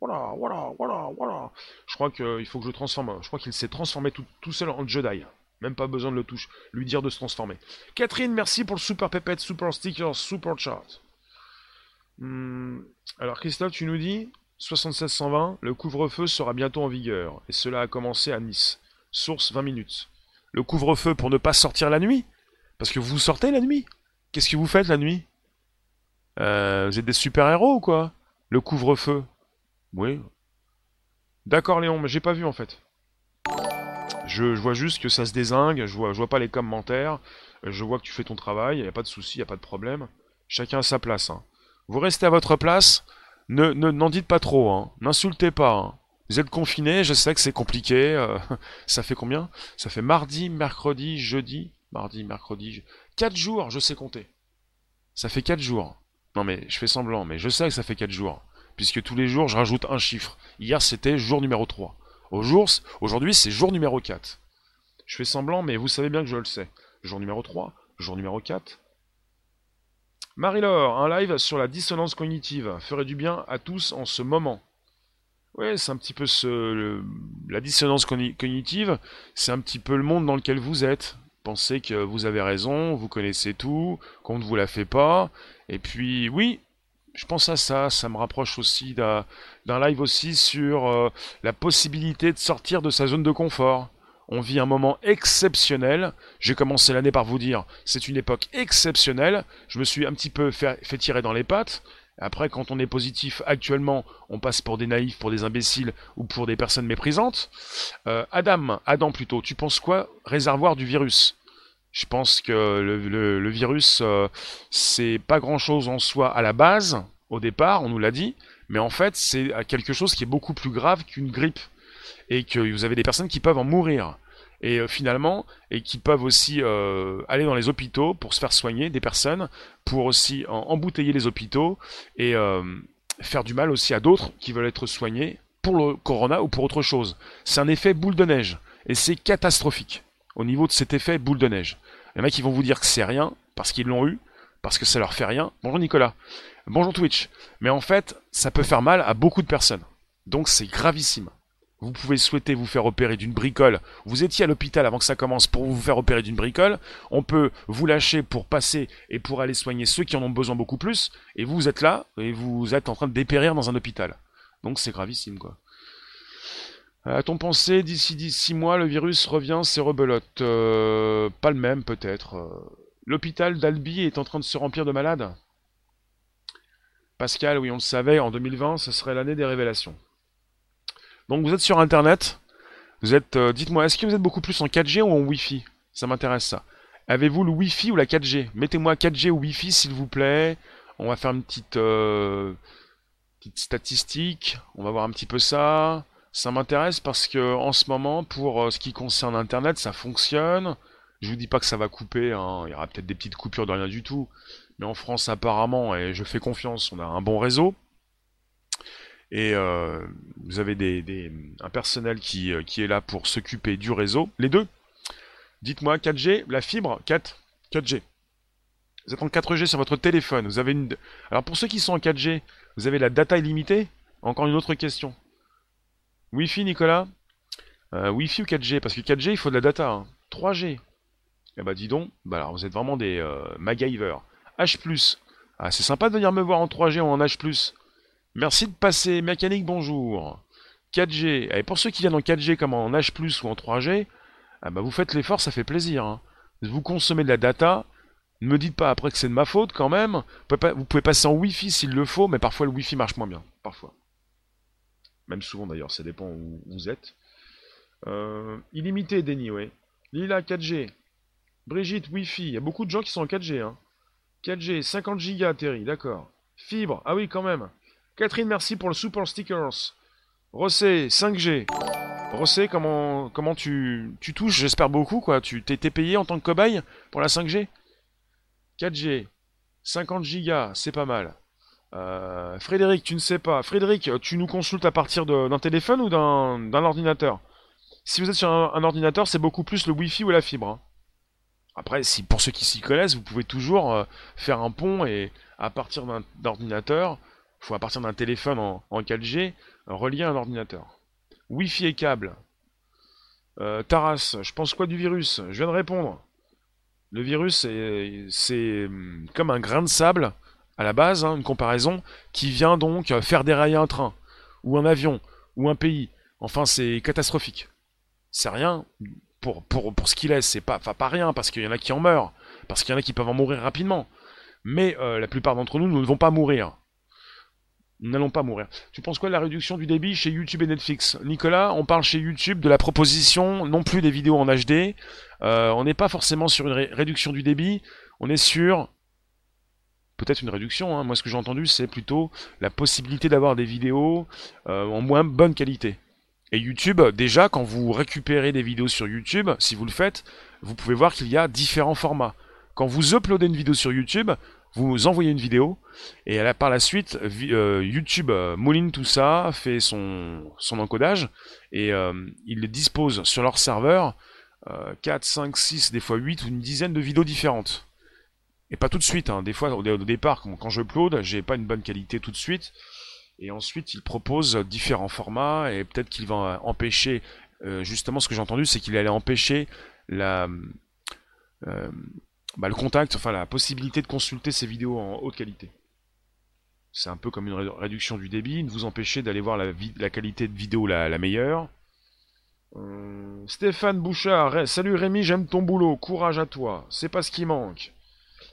Voilà, voilà, voilà, voilà. Je crois qu'il faut que je transforme. Je crois qu'il s'est transformé tout, seul en Jedi. Même pas besoin de le toucher, lui dire de se transformer. Catherine, merci pour le super pépette, super sticker, super chart. Hmm, alors Christophe, tu nous dis 7620, le couvre-feu sera bientôt en vigueur, et cela a commencé à Nice. Source 20 minutes. Le couvre-feu pour ne pas sortir la nuit? Parce que vous sortez la nuit? Qu'est-ce que vous faites la nuit? Euh, Vous êtes des super-héros ou quoi? Le couvre-feu? Oui. D'accord Léon, mais j'ai pas vu en fait. Je, vois juste que ça se désingue, je vois, pas les commentaires, je vois que tu fais ton travail, y a pas de souci, y a pas de problème. Chacun à sa place. Hein. Vous restez à votre place, ne n'en dites pas trop, hein. N'insultez pas. Hein. Vous êtes confinés, je sais que c'est compliqué. euh, ça fait combien? Ça fait mardi, mercredi, jeudi. Mardi, mercredi. je- Quatre jours, je sais compter. Ça fait quatre jours. Non mais je fais semblant, mais je sais que ça fait quatre jours. Puisque tous les jours, je rajoute un chiffre. Hier, c'était jour numéro 3. Au jour, aujourd'hui, c'est jour numéro 4. Je fais semblant, mais vous savez bien que je le sais. Jour numéro 3, jour numéro 4. Marie-Laure, un live sur la dissonance cognitive ferait du bien à tous en ce moment. Ouais, c'est un petit peu ce, la dissonance cogni- cognitive, c'est un petit peu le monde dans lequel vous êtes. Pensez que vous avez raison, vous connaissez tout, qu'on ne vous la fait pas. Et puis, oui, je pense à ça, ça me rapproche aussi d'un d'un live aussi sur euh, la possibilité de sortir de sa zone de confort. On vit un moment exceptionnel. J'ai commencé l'année par vous dire, c'est une époque exceptionnelle. Je me suis un petit peu fait, tirer dans les pattes. Après, quand on est positif actuellement, on passe pour des naïfs, pour des imbéciles ou pour des personnes méprisantes. Euh, Adam, Adam plutôt, tu penses quoi Réservoir du virus? Je pense que le virus, euh, c'est pas grand-chose en soi à la base, au départ, on nous l'a dit, mais en fait, c'est quelque chose qui est beaucoup plus grave qu'une grippe. Et que vous avez des personnes qui peuvent en mourir. Et euh, finalement, et qui peuvent aussi euh, aller dans les hôpitaux pour se faire soigner, des personnes, pour aussi embouteiller les hôpitaux et euh, faire du mal aussi à d'autres qui veulent être soignés pour le corona ou pour autre chose. C'est un effet boule de neige. Et c'est catastrophique au niveau de cet effet boule de neige. Les mecs, ils vont vous dire que c'est rien, parce qu'ils l'ont eu, parce que ça leur fait rien. Bonjour Nicolas. Bonjour Twitch. Mais en fait, ça peut faire mal à beaucoup de personnes. Donc c'est gravissime. Vous pouvez souhaiter vous faire opérer d'une bricole. Vous étiez à l'hôpital avant que ça commence pour vous faire opérer d'une bricole. On peut vous lâcher pour passer et pour aller soigner ceux qui en ont besoin beaucoup plus. Et vous, êtes là et vous êtes en train de dépérir dans un hôpital. Donc c'est gravissime quoi. A-t-on pensé d'ici 6 mois le virus revient, c'est rebelote Euh, Pas le même peut-être. Euh, L'hôpital d'Albi est en train de se remplir de malades? Pascal, oui on le savait, en 2020 ce serait l'année des révélations. Donc vous êtes sur internet, vous êtes, euh, dites-moi, est-ce que vous êtes beaucoup plus en 4G ou en Wi-Fi? Ça m'intéresse ça. Avez-vous le Wi-Fi ou la 4G Mettez-moi 4G ou Wi-Fi s'il vous plaît. On va faire une petite, euh, petite statistique, on va voir un petit peu ça. Ça m'intéresse parce que en ce moment, pour euh, ce qui concerne Internet, ça fonctionne. Je vous dis pas que ça va couper, hein. il y aura peut-être des petites coupures de rien du tout. Mais en France, apparemment, et je fais confiance, on a un bon réseau. Et euh, vous avez des, un personnel qui, euh, qui est là pour s'occuper du réseau. Les deux. Dites-moi, 4G, la fibre, 4, 4G. Vous êtes en 4G sur votre téléphone. Vous avez une. Alors pour ceux qui sont en 4G, vous avez la data illimitée? Encore une autre question. Wi-Fi, Nicolas? Euh, Wi-Fi ou 4G Parce que 4G, il faut de la data. hein. 3G. Eh bah dis donc, bah alors vous êtes vraiment des euh, MacGyver. H+. Ah, c'est sympa de venir me voir en 3G ou en H+. Merci de passer. Mécanique, bonjour. 4G. Et pour ceux qui viennent en 4G comme en H+, ou en 3G, ah bah vous faites l'effort, ça fait plaisir. hein. Vous consommez de la data. Ne me dites pas après que c'est de ma faute quand même. Vous pouvez, passer en Wi-Fi s'il le faut, mais parfois le Wi-Fi marche moins bien. Parfois. Même souvent d'ailleurs, ça dépend où vous êtes. Euh, illimité, Denis, oui. Lila, 4G. Brigitte, Wi-Fi. Il y a beaucoup de gens qui sont en 4G. Hein. 4G, 50 Go, Terry, d'accord. Fibre, ah oui, quand même. Catherine, merci pour le super stickers. Rossé, 5G. Rossé, comment, comment tu, tu touches? J'espère beaucoup, quoi. Tu t'es payé en tant que cobaye pour la 5G 4G, 50 Go, c'est pas mal. Euh, Frédéric, tu ne sais pas. Frédéric, tu nous consultes à partir d'un téléphone ou d'un ordinateur? Si vous êtes sur un, ordinateur, c'est beaucoup plus le Wi-Fi ou la fibre. hein. Après, si pour ceux qui s'y connaissent, vous pouvez toujours euh, faire un pont et à partir d'un d'ordinateur, faut à partir d'un téléphone en, en 4G, euh, relier à un ordinateur. Wi-Fi et câble. Euh, Taras, je pense quoi du virus? Je viens de répondre. Le virus, c'est hum, comme un grain de sable, à la base, hein, une comparaison, qui vient donc faire dérailler un train, ou un avion, ou un pays. Enfin, c'est catastrophique. C'est rien pour, ce qu'il est, c'est pas, pas rien, parce qu'il y en a qui en meurent, parce qu'il y en a qui peuvent en mourir rapidement. Mais euh, la plupart d'entre nous, nous ne vont pas mourir. Nous n'allons pas mourir. Tu penses quoi de la réduction du débit chez YouTube et Netflix? Nicolas, on parle chez YouTube de la proposition non plus des vidéos en HD. Euh, on n'est pas forcément sur une ré- réduction du débit, on est sur peut-être une réduction. hein. Moi, ce que j'ai entendu, c'est plutôt la possibilité d'avoir des vidéos euh, en moins bonne qualité. Et YouTube, déjà, quand vous récupérez des vidéos sur YouTube, si vous le faites, vous pouvez voir qu'il y a différents formats. Quand vous uploadez une vidéo sur YouTube, vous envoyez une vidéo, et par la suite, euh, YouTube euh, mouline tout ça, fait son, son encodage, et euh, il dispose sur leur serveur 4, 5, 6, des fois 8 ou une dizaine de vidéos différentes. Et pas tout de suite, hein. des fois au, départ, quand je upload, j'ai pas une bonne qualité tout de suite, et ensuite il propose différents formats, et peut-être qu'il va empêcher, justement ce que j'ai entendu, c'est qu'il allait empêcher la... Bah, le contact, enfin la possibilité de consulter ces vidéos en haute qualité. C'est un peu comme une réduction du débit, ne vous empêchez d'aller voir la, qualité de vidéo la, meilleure. Euh, Stéphane Bouchard, salut Rémi, j'aime ton boulot, courage à toi, c'est pas ce qui manque.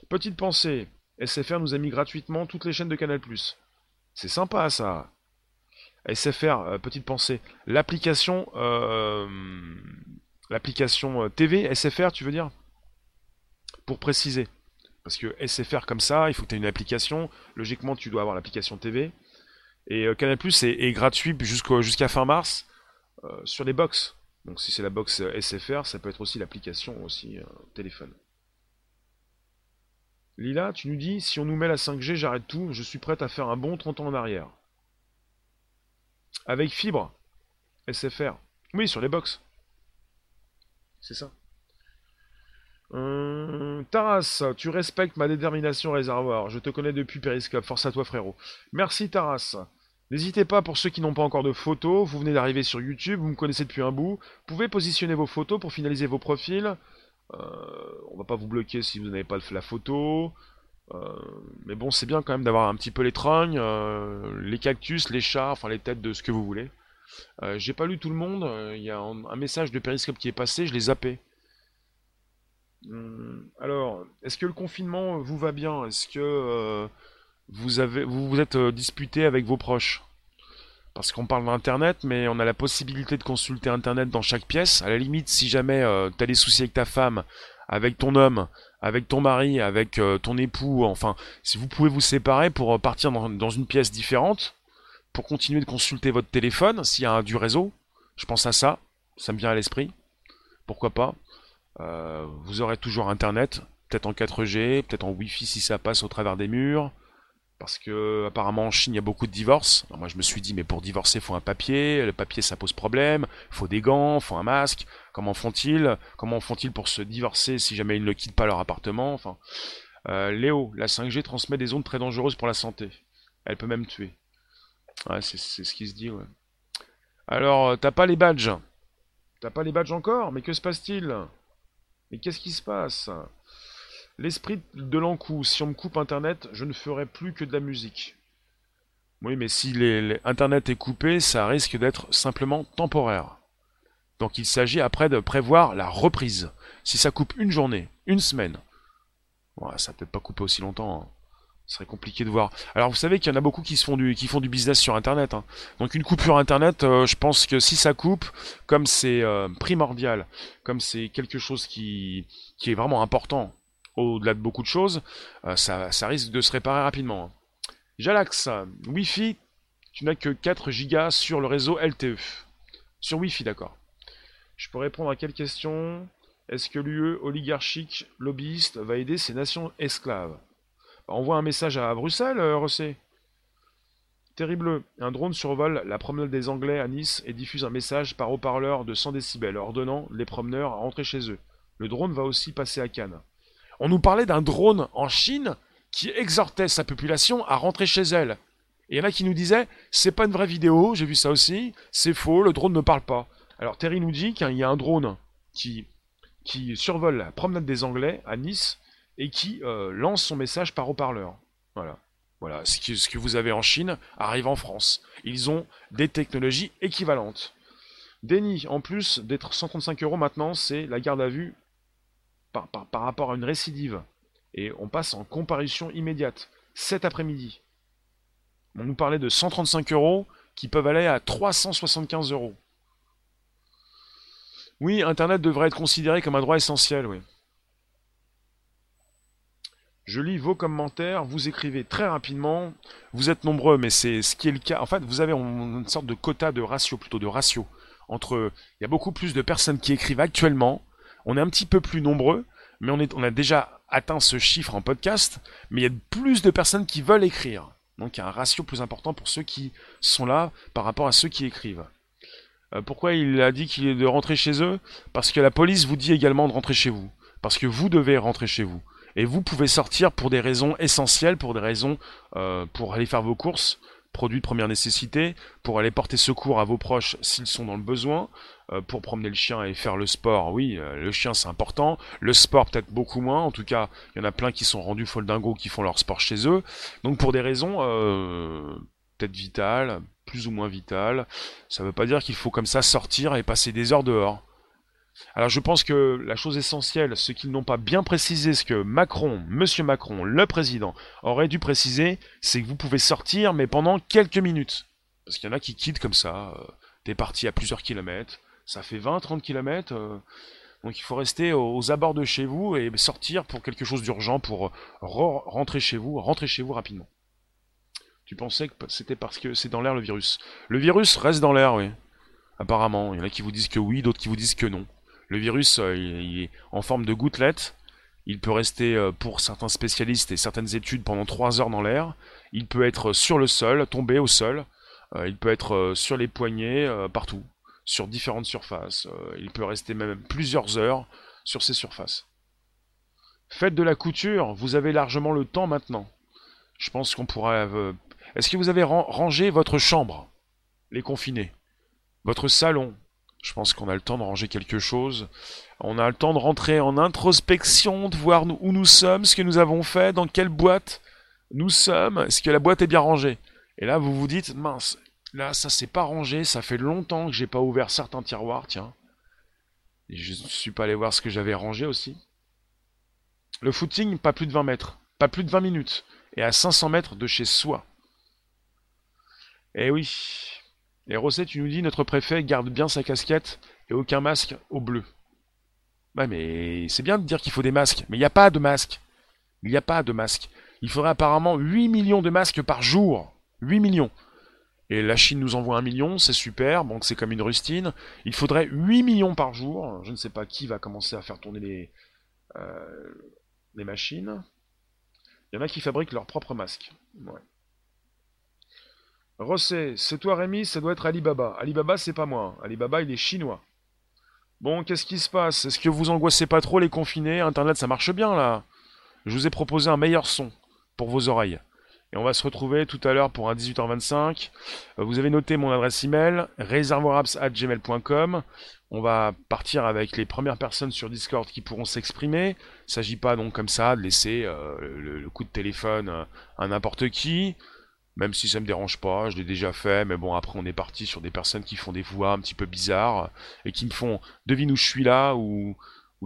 Petite pensée, SFR nous a mis gratuitement toutes les chaînes de Canal+. C'est sympa ça. SFR, euh, petite pensée, l'application euh, l'application TV, SFR tu veux dire? Pour préciser. Parce que SFR comme ça, il faut que tu aies une application. Logiquement, tu dois avoir l'application TV. Et euh, Canal Plus est, gratuit jusqu'à fin mars euh, sur les box. Donc si c'est la box euh, SFR, ça peut être aussi l'application aussi téléphone. Lila, tu nous dis, si on nous met la 5G, j'arrête tout, je suis prête à faire un bon 30 ans en arrière. Avec fibre, SFR. Oui, sur les box. C'est ça. Hum, Taras, tu respectes ma détermination réservoir. Je te connais depuis Periscope. Force à toi, frérot. Merci, Taras. N'hésitez pas, pour ceux qui n'ont pas encore de photos, vous venez d'arriver sur YouTube, vous me connaissez depuis un bout, pouvez positionner vos photos pour finaliser vos profils. Euh, on va pas vous bloquer si vous n'avez pas la photo. Euh, mais bon, c'est bien quand même d'avoir un petit peu les euh, les cactus, les chats, enfin les têtes de ce que vous voulez. J'ai pas lu tout le monde, il y a un, un, message de Periscope qui est passé, je l'ai zappé. Hum, alors, est-ce que le confinement vous va bien? Est-ce que euh, vous, avez, vous êtes euh, disputé avec vos proches? Parce qu'on parle d'Internet, mais on a la possibilité de consulter Internet dans chaque pièce. À la limite, si jamais euh, tu as des soucis avec ta femme, avec ton homme, avec ton mari, avec ton époux, enfin, si vous pouvez vous séparer pour partir dans, dans, une pièce différente, pour continuer de consulter votre téléphone, s'il y a du réseau, je pense à ça, ça me vient à l'esprit. Pourquoi pas? Euh, vous aurez toujours Internet, peut-être en 4G, peut-être en Wi-Fi si ça passe au travers des murs. Parce que apparemment en Chine il y a beaucoup de divorces. moi je me suis dit mais pour divorcer faut un papier, le papier ça pose problème, faut des gants, faut un masque. Comment font-ils? Comment font-ils pour se divorcer si jamais ils ne quittent pas leur appartement? Enfin, euh, Léo, la 5G transmet des ondes très dangereuses pour la santé. Elle peut même tuer. Ouais, c'est ce qui se dit. Ouais. Alors euh, t'as pas les badges T'as pas les badges encore? Mais que se passe-t-il? Mais qu'est-ce qui se passe? L'esprit de l'encou, si on me coupe Internet, je ne ferai plus que de la musique. Oui, mais si Internet est coupé, ça risque d'être simplement temporaire. Donc il s'agit après de prévoir la reprise. Si ça coupe une journée, une semaine, ça peut pas couper aussi longtemps. Hein. Ce serait compliqué de voir. Alors vous savez qu'il y en a beaucoup qui, font, du, business sur Internet. Hein. Donc une coupure Internet, euh, je pense que si ça coupe, comme c'est euh, primordial, comme c'est quelque chose qui, est vraiment important, au-delà de beaucoup de choses, euh, ça, risque de se réparer rapidement. Hein. Jalax, Wi-Fi, tu n'as que 4 Go sur le réseau LTE. Sur Wi-Fi, d'accord. Je peux répondre à quelle question? Est-ce que l'UE oligarchique lobbyiste va aider ces nations esclaves? Envoie un message à Bruxelles, euh, Rossé. Terrible. Un drone survole la promenade des Anglais à Nice et diffuse un message par haut-parleur de 100 décibels, ordonnant les promeneurs à rentrer chez eux. Le drone va aussi passer à Cannes. On nous parlait d'un drone en Chine qui exhortait sa population à rentrer chez elle. Et il y en a qui nous disaient c'est pas une vraie vidéo, j'ai vu ça aussi, c'est faux, le drone ne parle pas. Alors Terry nous dit qu'il y a un drone qui, qui survole la promenade des Anglais à Nice et qui euh, lance son message par haut-parleur. Voilà. Voilà, ce que, vous avez en Chine arrive en France. Ils ont des technologies équivalentes. Déni, en plus d'être 135 euros maintenant, c'est la garde à vue par, par, rapport à une récidive. Et on passe en comparution immédiate, cet après-midi. On nous parlait de 135 euros qui peuvent aller à 375 euros. Oui, Internet devrait être considéré comme un droit essentiel, oui. Je lis vos commentaires, vous écrivez très rapidement, vous êtes nombreux, mais c'est ce qui est le cas. En fait, vous avez une sorte de quota de ratio, plutôt de ratio. entre... Il y a beaucoup plus de personnes qui écrivent actuellement. On est un petit peu plus nombreux, mais on, est, on a déjà atteint ce chiffre en podcast. Mais il y a plus de personnes qui veulent écrire. Donc il y a un ratio plus important pour ceux qui sont là par rapport à ceux qui écrivent. Euh, pourquoi il a dit qu'il est de rentrer chez eux? Parce que la police vous dit également de rentrer chez vous. Parce que vous devez rentrer chez vous. Et vous pouvez sortir pour des raisons essentielles, pour des raisons euh, pour aller faire vos courses, produits de première nécessité, pour aller porter secours à vos proches s'ils sont dans le besoin, euh, pour promener le chien et faire le sport. Oui, le chien c'est important. Le sport peut-être beaucoup moins. En tout cas, il y en a plein qui sont rendus foldingos qui font leur sport chez eux. Donc pour des raisons peut-être vitales, plus ou moins vital. Ça ne veut pas dire qu'il faut comme ça sortir et passer des heures dehors. Alors je pense que la chose essentielle, ce qu'ils n'ont pas bien précisé, ce que Macron, Monsieur Macron, le président, aurait dû préciser, c'est que vous pouvez sortir, mais pendant quelques minutes. Parce qu'il y en a qui quittent comme ça, euh, t'es parti à plusieurs kilomètres, ça fait 20-30 kilomètres, euh, donc il faut rester aux, abords de chez vous et sortir pour quelque chose d'urgent, pour rentrer chez vous, rentrer chez vous rapidement. Tu pensais que c'était parce que c'est dans l'air le virus. Le virus reste dans l'air, oui. Apparemment. Il y en a qui vous disent que oui, d'autres qui vous disent que non. Le virus, euh, est en forme de gouttelette. Il peut rester, euh, pour certains spécialistes et certaines études, pendant 3 heures dans l'air. Il peut être sur le sol, tomber au sol. Euh, il peut être sur les poignets, partout. Sur différentes surfaces. il peut rester même plusieurs heures sur ces surfaces. Faites de la couture, vous avez largement le temps maintenant. Je pense qu'on pourrait est-ce que vous avez rangé votre chambre, les confinés Votre salon Je pense qu'on a le temps de ranger quelque chose. On a le temps de rentrer en introspection, de voir où nous sommes, ce que nous avons fait, dans quelle boîte nous sommes, est-ce que la boîte est bien rangée Et là, vous vous dites, mince, là, ça s'est pas rangé, ça fait longtemps que j'ai pas ouvert certains tiroirs, tiens. Je ne suis pas allé voir ce que j'avais rangé aussi. Le footing, pas plus de 20 mètres, pas plus de 20 minutes, et à 500 mètres de chez soi. Eh oui. Et Rosset, tu nous dis, notre préfet garde bien sa casquette et aucun masque au bleu. Ouais, mais c'est bien de dire qu'il faut des masques, mais il n'y a pas de masques. Il n'y a pas de masques. Il faudrait apparemment 8 millions de masques par jour. 8 millions. Et la Chine nous envoie un million, c'est super, donc c'est comme une rustine. Il faudrait 8 millions par jour. Je ne sais pas qui va commencer à faire tourner les, euh, les machines. Il y en a qui fabriquent leurs propres masques. Ouais. Rosset, c'est toi Rémi, ça doit être Alibaba. Alibaba, c'est pas moi. Alibaba, il est chinois. Bon, qu'est-ce qui se passe? Est-ce que vous angoissez pas trop les confinés? Internet, ça marche bien là. Je vous ai proposé un meilleur son pour vos oreilles. Et on va se retrouver tout à l'heure pour un 18h25. Euh, vous avez noté mon adresse email, réservoirapps.gmail.com. On va partir avec les premières personnes sur Discord qui pourront s'exprimer. Il ne s'agit pas donc comme ça de laisser euh, le, coup de téléphone euh, à n'importe qui même si ça me dérange pas, je l'ai déjà fait, mais bon, après on est parti sur des personnes qui font des voix un petit peu bizarres, et qui me font devine où je suis là, ou,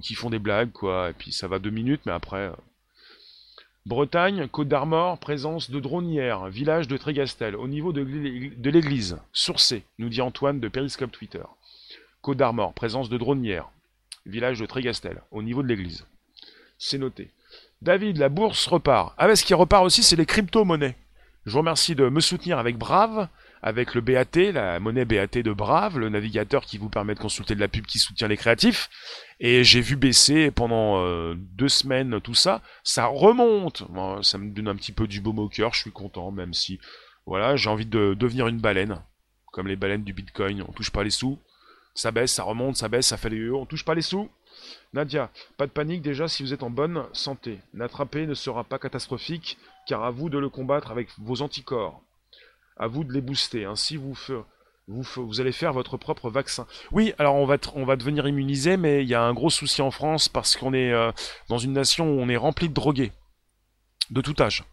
qui font des blagues, quoi, et puis ça va deux minutes, mais après... Euh. Bretagne, Côte d'Armor, présence de Dronière, village de Trégastel, au niveau de l'église, sourcé, nous dit Antoine de Periscope Twitter. Côte d'Armor, présence de Dronière, village de Trégastel, au niveau de l'église. C'est noté. David, la bourse repart. Ah mais ce qui repart aussi, c'est les crypto-monnaies. Je vous remercie de me soutenir avec Brave, avec le BAT, la monnaie BAT de Brave, le navigateur qui vous permet de consulter de la pub qui soutient les créatifs. Et j'ai vu baisser pendant euh, deux semaines tout ça. Ça remonte. ça me donne un petit peu du baume au cœur. Je suis content, même si, voilà, j'ai envie de devenir une baleine. Comme les baleines du Bitcoin. On touche pas les sous. Ça baisse, ça remonte, ça baisse, ça fait des On touche pas les sous. Nadia, pas de panique déjà si vous êtes en bonne santé. L'attraper ne sera pas catastrophique, car à vous de le combattre avec vos anticorps. À vous de les booster. Ainsi, vous, vous, vous allez faire votre propre vaccin. Oui, alors on va, devenir immunisé, mais il y a un gros souci en France parce qu'on est euh, dans une nation où on est rempli de drogués. De tout âge.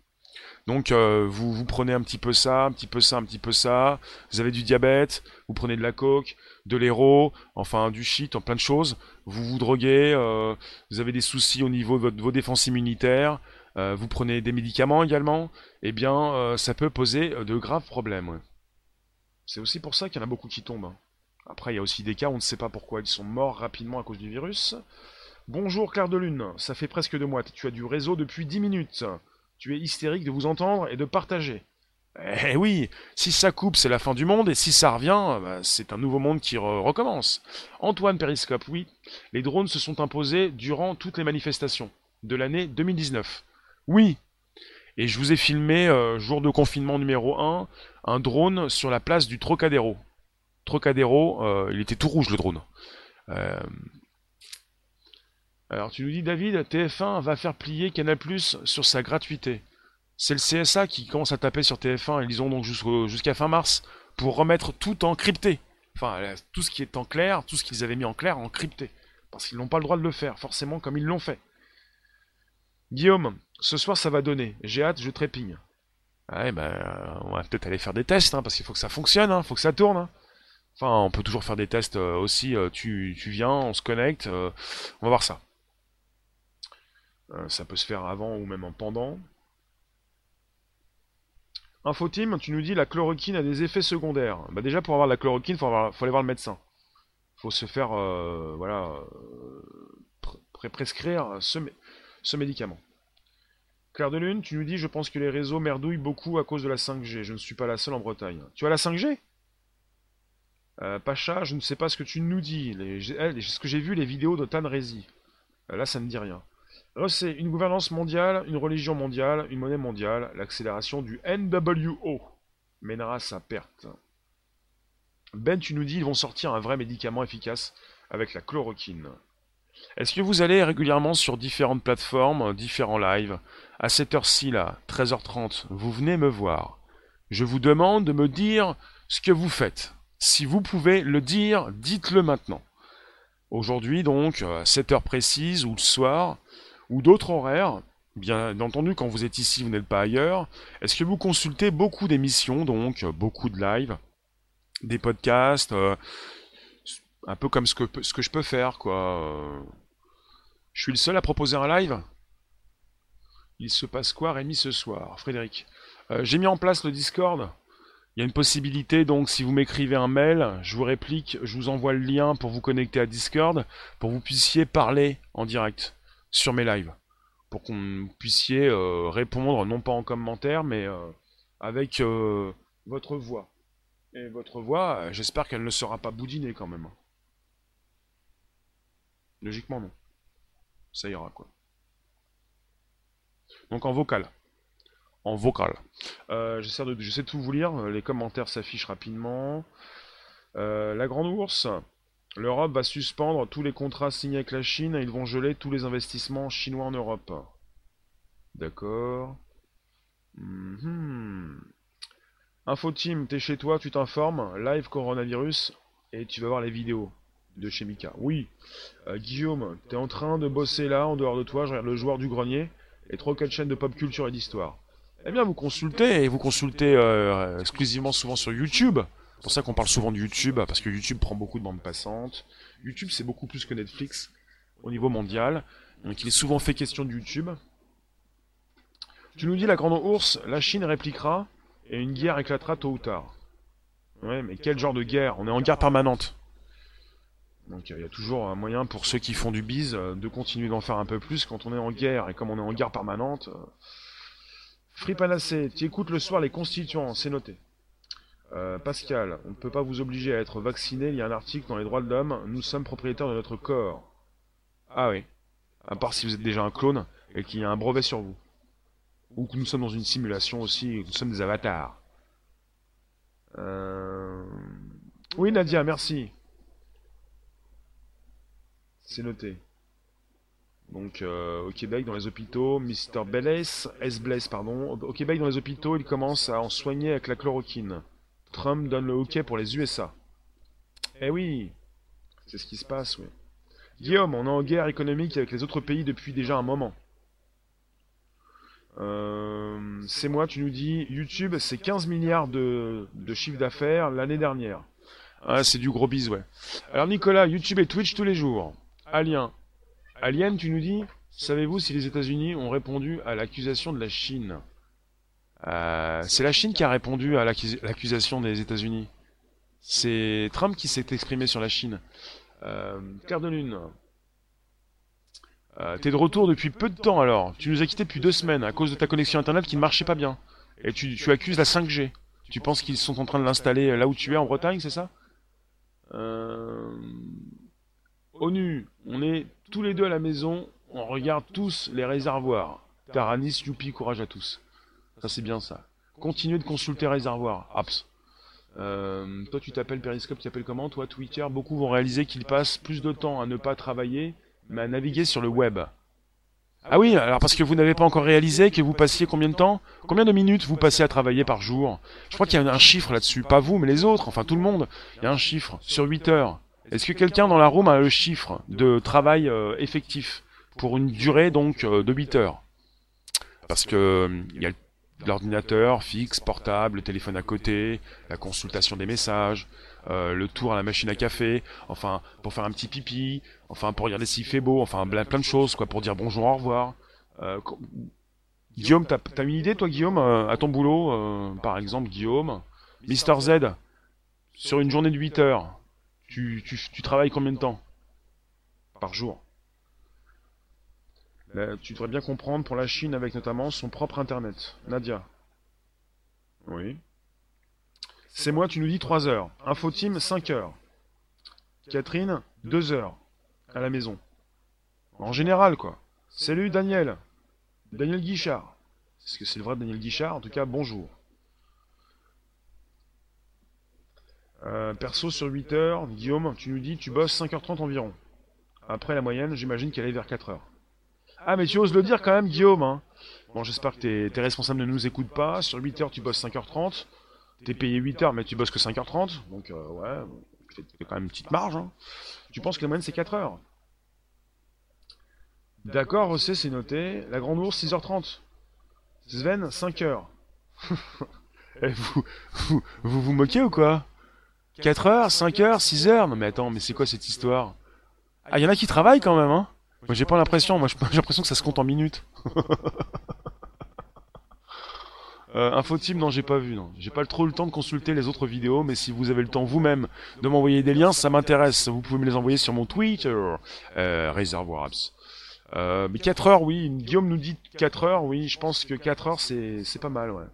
Donc euh, vous, vous prenez un petit peu ça, un petit peu ça, un petit peu ça. Vous avez du diabète, vous prenez de la coke, de l'héros, enfin du shit, en plein de choses. Vous vous droguez, euh, vous avez des soucis au niveau de, vos défenses immunitaires, euh, vous prenez des médicaments également, eh bien ça peut poser de graves problèmes. C'est aussi pour ça qu'il y en a beaucoup qui tombent. Hein. Après, il y a aussi des cas, on ne sait pas pourquoi ils sont morts rapidement à cause du virus. Bonjour Claire de Lune, ça fait presque deux mois, tu as du réseau depuis 10 minutes. Tu es hystérique de vous entendre et de partager. Eh oui, si ça coupe, c'est la fin du monde, et si ça revient, bah, c'est un nouveau monde qui recommence. Antoine Periscope, oui, les drones se sont imposés durant toutes les manifestations de l'année 2019. Oui, et je vous ai filmé, euh, jour de confinement numéro 1, un drone sur la place du Trocadéro. Trocadéro, euh, il était tout rouge le drone. Euh, alors tu nous dis David, TF1 va faire plier Canal sur sa gratuité. C'est le CSA qui commence à taper sur TF1, ils ont donc jusqu'à fin mars, pour remettre tout en crypté. Enfin, tout ce qui est en clair, tout ce qu'ils avaient mis en clair en crypté. Parce qu'ils n'ont pas le droit de le faire, forcément, comme ils l'ont fait. Guillaume, ce soir ça va donner. J'ai hâte, je trépigne. Ouais, ben, on va peut-être aller faire des tests, hein, parce qu'il faut que ça fonctionne, hein, faut que ça tourne. Hein. Enfin, on peut toujours faire des tests euh, aussi. Euh, tu, viens, on se connecte, euh, on va voir ça. ça peut se faire avant ou même en pendant. Infoteam, tu nous dis la chloroquine a des effets secondaires. Bah déjà pour avoir la chloroquine, il faut, aller voir le médecin. Faut se faire voilà prescrire ce, médicament. Claire de Lune, tu nous dis je pense que les réseaux merdouillent beaucoup à cause de la 5G. Je ne suis pas la seule en Bretagne. Tu as la 5G euh, Pacha, je ne sais pas ce que tu nous dis. Eh, ce que j'ai vu les vidéos de Tan euh, là, ça ne dit rien. C'est une gouvernance mondiale, une religion mondiale, une monnaie mondiale, l'accélération du NWO mènera sa perte. Ben, tu nous dis ils vont sortir un vrai médicament efficace avec la chloroquine. Est-ce que vous allez régulièrement sur différentes plateformes, différents lives? À cette heure-ci là, 13h30, vous venez me voir. Je vous demande de me dire ce que vous faites. Si vous pouvez le dire, dites-le maintenant. Aujourd'hui donc, à cette heure précise, ou le soir, ou d'autres horaires, bien entendu quand vous êtes ici, vous n'êtes pas ailleurs, est-ce que vous consultez beaucoup d'émissions, donc beaucoup de lives, des podcasts, euh, un peu comme ce que, ce que je peux faire, quoi. Je suis le seul à proposer un live? Il se passe quoi, Rémi, ce soir? Frédéric. Euh, j'ai mis en place le Discord. Il y a une possibilité, donc, si vous m'écrivez un mail, je vous réplique, je vous envoie le lien pour vous connecter à Discord, pour que vous puissiez parler en direct sur mes lives. Pour qu'on puissiez euh, répondre, non pas en commentaire, mais euh, avec votre voix. Et votre voix, j'espère qu'elle ne sera pas boudinée quand même. Logiquement, non. Ça ira, quoi. Donc en vocal. En vocal. Euh, J'essaie de, de tout vous lire. Les commentaires s'affichent rapidement. Euh, la Grande Ours. L'Europe va suspendre tous les contrats signés avec la Chine et ils vont geler tous les investissements chinois en Europe. D'accord. Mm Info Team, t'es chez toi, tu t'informes. Live coronavirus et tu vas voir les vidéos de chez Mika. Oui. Euh, Guillaume, t'es en train de bosser là, en dehors de toi, je regarde le joueur du grenier, et trop quatre chaînes de pop culture et d'histoire. Eh bien, vous consultez, et vous consultez euh, exclusivement souvent sur YouTube. C'est pour ça qu'on parle souvent de YouTube, parce que YouTube prend beaucoup de bandes passantes. YouTube, c'est beaucoup plus que Netflix au niveau mondial. Donc il est souvent fait question de YouTube. Tu nous dis la grande ours, la Chine répliquera, et une guerre éclatera tôt ou tard. Ouais, mais quel genre de guerre? On est en guerre permanente. Donc il y a toujours un moyen pour ceux qui font du bise euh, de continuer d'en faire un peu plus quand on est en guerre. Et comme on est en guerre permanente... Euh, Free Panacé, tu écoutes le soir les constituants, c'est noté. Euh, Pascal, on ne peut pas vous obliger à être vacciné, il y a un article dans les droits de l'homme, nous sommes propriétaires de notre corps. Ah oui. À part si vous êtes déjà un clone et qu'il y a un brevet sur vous. Ou que nous sommes dans une simulation aussi, nous sommes des avatars. Oui Nadia, merci. C'est noté. Donc euh, au Québec, dans les hôpitaux, Mr. Bless, S. Bless, pardon, au Québec, dans les hôpitaux, il commence à en soigner avec la chloroquine. Trump donne le hockey pour les USA. Eh oui, c'est ce qui se passe, oui. Guillaume, on est en guerre économique avec les autres pays depuis déjà un moment. Euh, c'est moi, tu nous dis, YouTube, c'est 15 milliards de, de chiffre d'affaires l'année dernière. Ah, c'est du gros bis, ouais. Alors Nicolas, YouTube et Twitch tous les jours. Alien. Alien, tu nous dis Savez-vous si les États-Unis ont répondu à l'accusation de la Chine? Euh, C'est la Chine qui a répondu à l'accusation des États-Unis. C'est Trump qui s'est exprimé sur la Chine. Euh, Claire de Lune. Euh, T'es de retour depuis peu de temps alors. Tu nous as quittés depuis deux semaines à cause de ta connexion internet qui ne marchait pas bien. Et tu, tu accuses la 5G. Tu penses qu'ils sont en train de l'installer là où tu es en Bretagne, c'est ça? Euh... ONU, on est tous les deux à la maison, on regarde tous les réservoirs. Taranis, youpi, courage à tous. Ça c'est bien ça. Continuez de consulter réservoirs. Apps. Euh, toi tu t'appelles Periscope, tu t'appelles comment? Toi Twitter, beaucoup vont réaliser qu'ils passent plus de temps à ne pas travailler, mais à naviguer sur le web. Ah oui, alors parce que vous n'avez pas encore réalisé que vous passiez combien de temps? Combien de minutes vous passez à travailler par jour? Je crois qu'il y a un chiffre là-dessus, pas vous, mais les autres, enfin tout le monde. Il y a un chiffre sur 8 heures. Est-ce que quelqu'un dans la room a le chiffre de travail euh, effectif pour une durée donc euh, de 8 heures? Parce que il y a l'ordinateur fixe, portable, le téléphone à côté, la consultation des messages, euh, le tour à la machine à café, enfin pour faire un petit pipi, enfin pour regarder s'il fait beau, enfin plein, de choses quoi pour dire bonjour, au revoir. Guillaume, t'as as une idée toi Guillaume à ton boulot, par exemple Guillaume, Mister Z, sur une journée de 8 heures, tu, tu, travailles combien de temps? Par jour. Tu devrais bien comprendre pour la Chine avec notamment son propre Internet. Nadia. Oui. C'est moi, tu nous dis 3 heures. Infoteam, 5 heures. Catherine, 2 heures. À la maison. En général, quoi. Salut Daniel. Daniel Guichard. Est-ce que c'est le vrai Daniel Guichard? En tout cas, bonjour. Euh, perso sur 8 heures, Guillaume, tu nous dis tu bosses 5h30 environ. Après la moyenne, j'imagine qu'elle est vers 4 heures. Ah mais tu oses le dire quand même Guillaume hein. Bon j'espère que tes, tes, responsables ne nous écoutent pas. Sur 8 heures tu bosses 5h30. T'es payé 8 heures mais tu bosses que 5h30. Donc euh, ouais, c'est quand même une petite marge. Hein. Tu penses que la moyenne c'est 4 heures? D'accord, c'est noté. La grande ours 6h30. Sven 5 heures. Eh, vous, vous, vous moquez ou quoi? 4 heures, 5 heures, 6 heures? Non mais attends, mais c'est quoi cette histoire? Ah, il y en a qui travaillent quand même, hein J'ai pas l'impression, moi j'ai l'impression que ça se compte en minutes. euh, info team, non, j'ai pas vu, non. J'ai pas trop le temps de consulter les autres vidéos, mais si vous avez le temps vous-même de m'envoyer des liens, ça m'intéresse. Vous pouvez me les envoyer sur mon Twitter, euh, Apps. Euh, mais 4 heures, oui, Guillaume nous dit 4 heures, oui, je pense que 4 heures c'est pas mal, ouais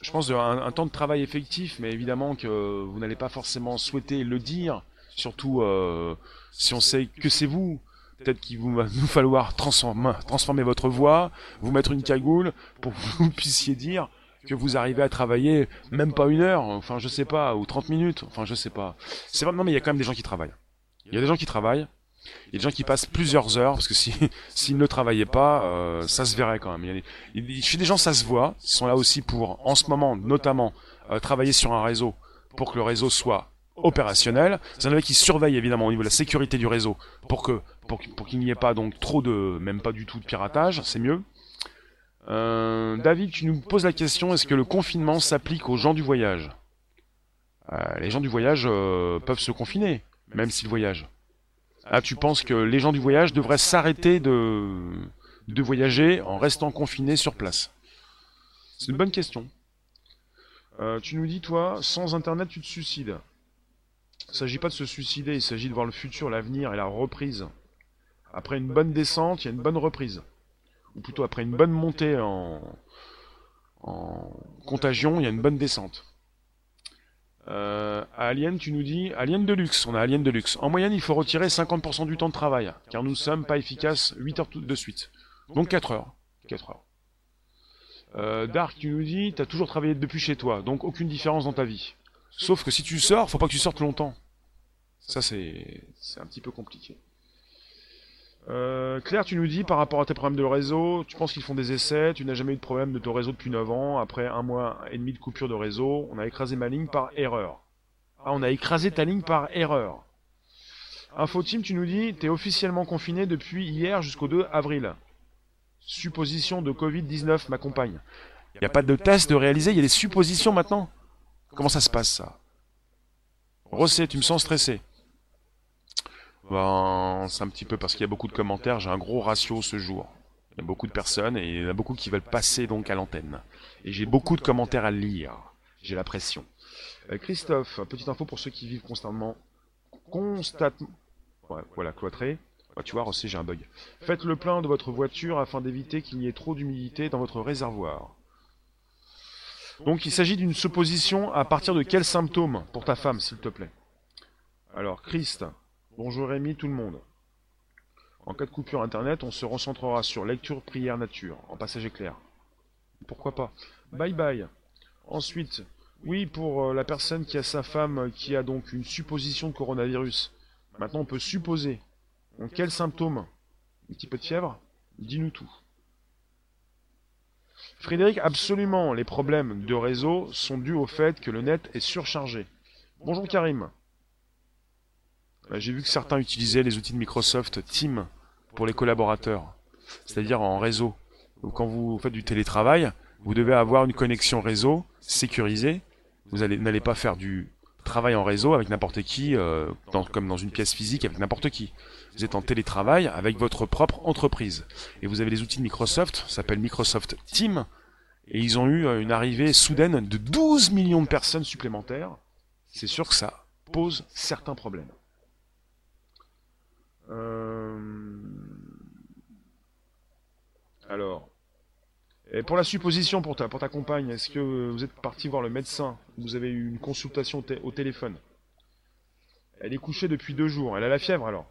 je pense, un, un, temps de travail effectif, mais évidemment que vous n'allez pas forcément souhaiter le dire, surtout euh, si on sait que c'est vous. Peut-être qu'il va nous falloir transformer, transformer votre voix, vous mettre une cagoule pour que vous puissiez dire que vous arrivez à travailler même pas une heure, enfin je sais pas, ou 30 minutes, enfin je sais pas. C'est vraiment, mais il y a quand même des gens qui travaillent. Il y a des gens qui travaillent, il y a des gens qui passent plusieurs heures, parce que si s'ils ne travaillaient pas, euh, ça se verrait quand même. Il y a des, chez des gens, ça se voit. Ils sont là aussi pour, en ce moment, notamment, euh, travailler sur un réseau pour que le réseau soit opérationnel. C'est un qui surveille évidemment au niveau de la sécurité du réseau pour que pour, qu'il n'y ait pas donc trop de, même pas du tout de piratage, c'est mieux. Euh, David, tu nous poses la question est-ce que le confinement s'applique aux gens du voyage? Les gens du voyage peuvent se confiner, même s'ils voyagent. Ah, tu penses que les gens du voyage devraient s'arrêter de, de voyager en restant confinés sur place? C'est une bonne question. Euh, tu nous dis, toi, sans Internet, tu te suicides. Il ne s'agit pas de se suicider, il s'agit de voir le futur, l'avenir et la reprise. Après une bonne descente, il y a une bonne reprise. Ou plutôt après une bonne montée en, contagion, il y a une bonne descente. Euh, Alien, tu nous dis Alien de luxe, on a Alien de luxe. En moyenne, il faut retirer 50% du temps de travail, car nous ne sommes pas efficaces 8 heures de suite. Donc 4 heures. 4 heures. Euh, Dark, tu nous dis T'as toujours travaillé depuis chez toi, donc aucune différence dans ta vie. Sauf que si tu sors, faut pas que tu sortes longtemps. Ça, c'est un petit peu compliqué. Euh, Claire, tu nous dis par rapport à tes problèmes de réseau, tu penses qu'ils font des essais, tu n'as jamais eu de problème de ton réseau depuis 9 ans, après un mois et demi de coupure de réseau, on a écrasé ma ligne par erreur. Ah, on a écrasé ta ligne par erreur. Infoteam, tu nous dis, t'es officiellement confiné depuis hier jusqu'au 2 avril. Supposition de Covid-19 m'accompagne. Il n'y a pas de test de réaliser, il y a des suppositions maintenant? Comment ça se passe ça? Rosset, tu me sens stressé. Ben, c'est un petit peu parce qu'il y a beaucoup de commentaires, j'ai un gros ratio ce jour. Il y a beaucoup de personnes et il y en a beaucoup qui veulent passer donc à l'antenne. Et j'ai beaucoup de commentaires à lire. J'ai la pression. Euh, Christophe, petite info pour ceux qui vivent constamment, constatement, voilà, cloîtré. tu vois, aussi j'ai un bug. Faites le plein de votre voiture afin d'éviter qu'il n'y ait trop d'humidité dans votre réservoir. Donc il s'agit d'une supposition à partir de quels symptômes pour ta femme, s'il te plaît? Alors, Christ, bonjour Rémi, tout le monde. En cas de coupure internet, on se recentrera sur lecture, prière, nature, en passage éclair. Pourquoi pas? Bye bye. Ensuite, oui, pour euh, la personne qui a sa femme qui a donc une supposition de coronavirus. Maintenant, on peut supposer. Donc, quels symptômes? Un petit peu de fièvre? Dis-nous tout. Frédéric, absolument, les problèmes de réseau sont dus au fait que le net est surchargé. Bonjour Karim. Euh, j'ai vu que certains utilisaient les outils de Microsoft Teams pour les collaborateurs, c'est-à-dire en réseau. quand vous faites du télétravail, vous devez avoir une connexion réseau sécurisée. Vous n'allez pas faire du travail en réseau avec n'importe qui, euh, comme dans une pièce physique avec n'importe qui. Vous êtes en télétravail avec votre propre entreprise. Et vous avez les outils de Microsoft, ça s'appelle Microsoft Teams, et ils ont eu euh, une arrivée soudaine de 12 millions de personnes supplémentaires. C'est sûr que ça pose certains problèmes. Euh, alors, pour la supposition pour ta, pour ta compagne, est-ce que vous êtes parti voir le médecin Vous avez eu une consultation au téléphone? Elle est couchée depuis deux jours. Elle a la fièvre alors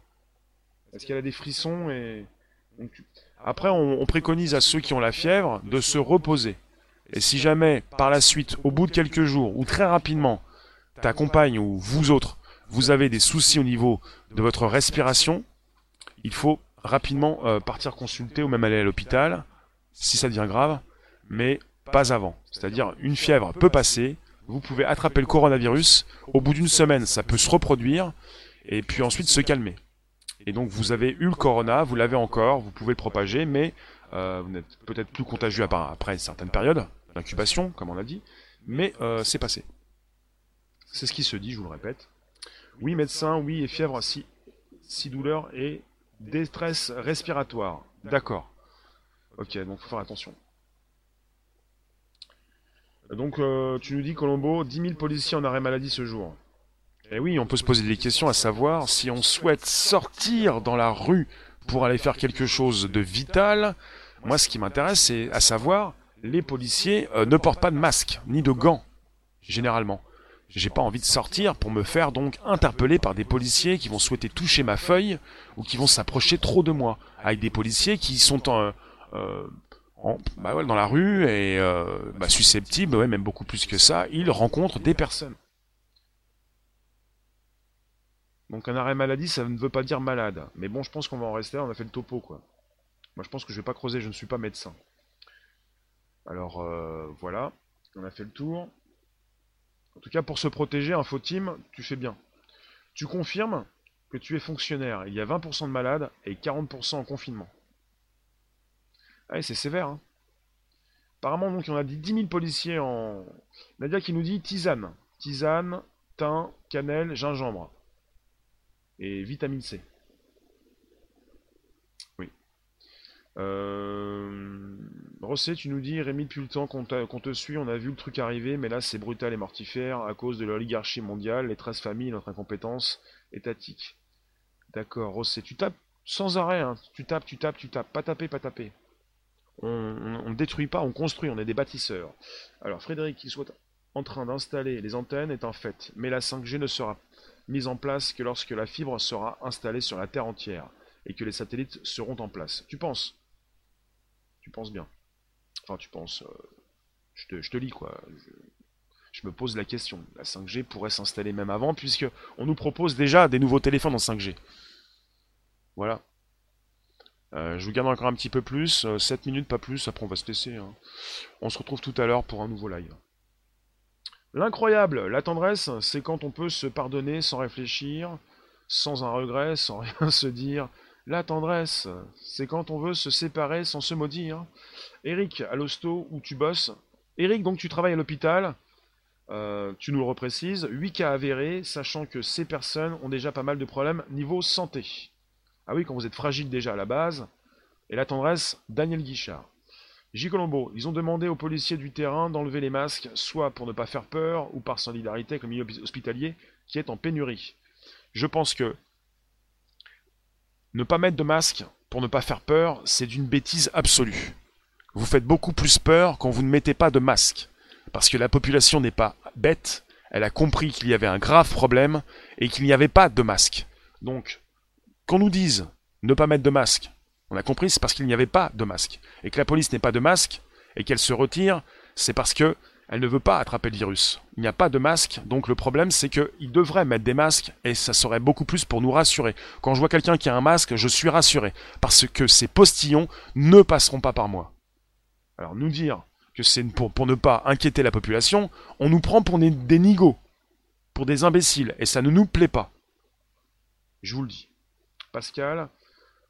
Est-ce qu'elle a des frissons et... Après, on, préconise à ceux qui ont la fièvre de se reposer. Et si jamais, par la suite, au bout de quelques jours, ou très rapidement, ta compagne ou vous autres, vous avez des soucis au niveau de votre respiration, il faut rapidement euh, partir consulter ou même aller à l'hôpital si ça devient grave, mais pas avant. C'est-à-dire une fièvre peut passer, vous pouvez attraper le coronavirus, au bout d'une semaine ça peut se reproduire, et puis ensuite se calmer. Et donc vous avez eu le corona, vous l'avez encore, vous pouvez le propager, mais euh, vous n'êtes peut-être plus contagieux après une certaine période d'incubation, comme on a dit, mais euh, c'est passé. C'est ce qui se dit, je vous le répète. Oui, médecin, oui, et fièvre, si, si douleur et détresse respiratoire. D'accord. Ok, donc faut faire attention. Donc euh, tu nous dis Colombo, 10 000 policiers en arrêt maladie ce jour. Eh oui, on peut se poser des questions à savoir si on souhaite sortir dans la rue pour aller faire quelque chose de vital. Moi, ce qui m'intéresse, c'est à savoir, les policiers euh, ne portent pas de masque ni de gants, généralement. J'ai pas envie de sortir pour me faire donc interpeller par des policiers qui vont souhaiter toucher ma feuille ou qui vont s'approcher trop de moi, avec des policiers qui sont en, euh, bah dans la rue et euh, bah, susceptibles, ouais, même beaucoup plus que ça, ils rencontrent des personnes. Donc un arrêt maladie, ça ne veut pas dire malade. Mais bon, je pense qu'on va en rester on a fait le topo, quoi. Moi, je pense que je vais pas creuser, je ne suis pas médecin. Alors, euh, voilà, on a fait le tour. En tout cas, pour se protéger, Info Team, tu fais bien. Tu confirmes que tu es fonctionnaire. Il y a 20% de malades et 40% en confinement. Ah c'est sévère. Hein. Apparemment, donc, on a dit 10 000 policiers en... Nadia qui nous dit tisane. Tisane, thym, cannelle, gingembre. Et vitamine C. Oui. Euh... Rosset, tu nous dis, Rémi, depuis le temps qu'on te suit, on a vu le truc arriver, mais là c'est brutal et mortifère à cause de l'oligarchie mondiale, les 13 familles, notre incompétence étatique. D'accord, Rosset, tu tapes sans arrêt, hein. tu tapes, tu tapes, tu tapes, pas taper, pas taper on ne détruit pas, on construit, on est des bâtisseurs. Alors Frédéric qui soit en train d'installer les antennes est un fait, mais la 5G ne sera mise en place que lorsque la fibre sera installée sur la Terre entière et que les satellites seront en place. Tu penses? Tu penses bien. Enfin, tu penses... Euh, je, te, lis quoi. Je, je, me pose la question. La 5G pourrait s'installer même avant puisque on nous propose déjà des nouveaux téléphones en 5G. Voilà. Euh, je vous garde encore un petit peu plus, 7 euh, minutes, pas plus, après on va se laisser. Hein. On se retrouve tout à l'heure pour un nouveau live. L'incroyable, la tendresse, c'est quand on peut se pardonner sans réfléchir, sans un regret, sans rien se dire. La tendresse, c'est quand on veut se séparer sans se maudire. Eric, à l'hosto où tu bosses. Eric, donc tu travailles à l'hôpital. Euh, tu nous le reprécises. 8 cas avérés, sachant que ces personnes ont déjà pas mal de problèmes niveau santé. Ah oui, quand vous êtes fragile déjà à la base. Et la tendresse, Daniel Guichard. J. Colombo, ils ont demandé aux policiers du terrain d'enlever les masques, soit pour ne pas faire peur, ou par solidarité avec le milieu hospitalier qui est en pénurie. Je pense que ne pas mettre de masque pour ne pas faire peur, c'est d'une bêtise absolue. Vous faites beaucoup plus peur quand vous ne mettez pas de masque. Parce que la population n'est pas bête, elle a compris qu'il y avait un grave problème et qu'il n'y avait pas de masque. Donc, qu'on nous dise ne pas mettre de masque, on a compris, c'est parce qu'il n'y avait pas de masque. Et que la police n'ait pas de masque et qu'elle se retire, c'est parce que elle ne veut pas attraper le virus. Il n'y a pas de masque, donc le problème c'est qu'ils devraient mettre des masques et ça serait beaucoup plus pour nous rassurer. Quand je vois quelqu'un qui a un masque, je suis rassuré parce que ces postillons ne passeront pas par moi. Alors nous dire que c'est pour, ne pas inquiéter la population, on nous prend pour des, des pour des imbéciles, et ça ne nous plaît pas. Je vous le dis. Pascal,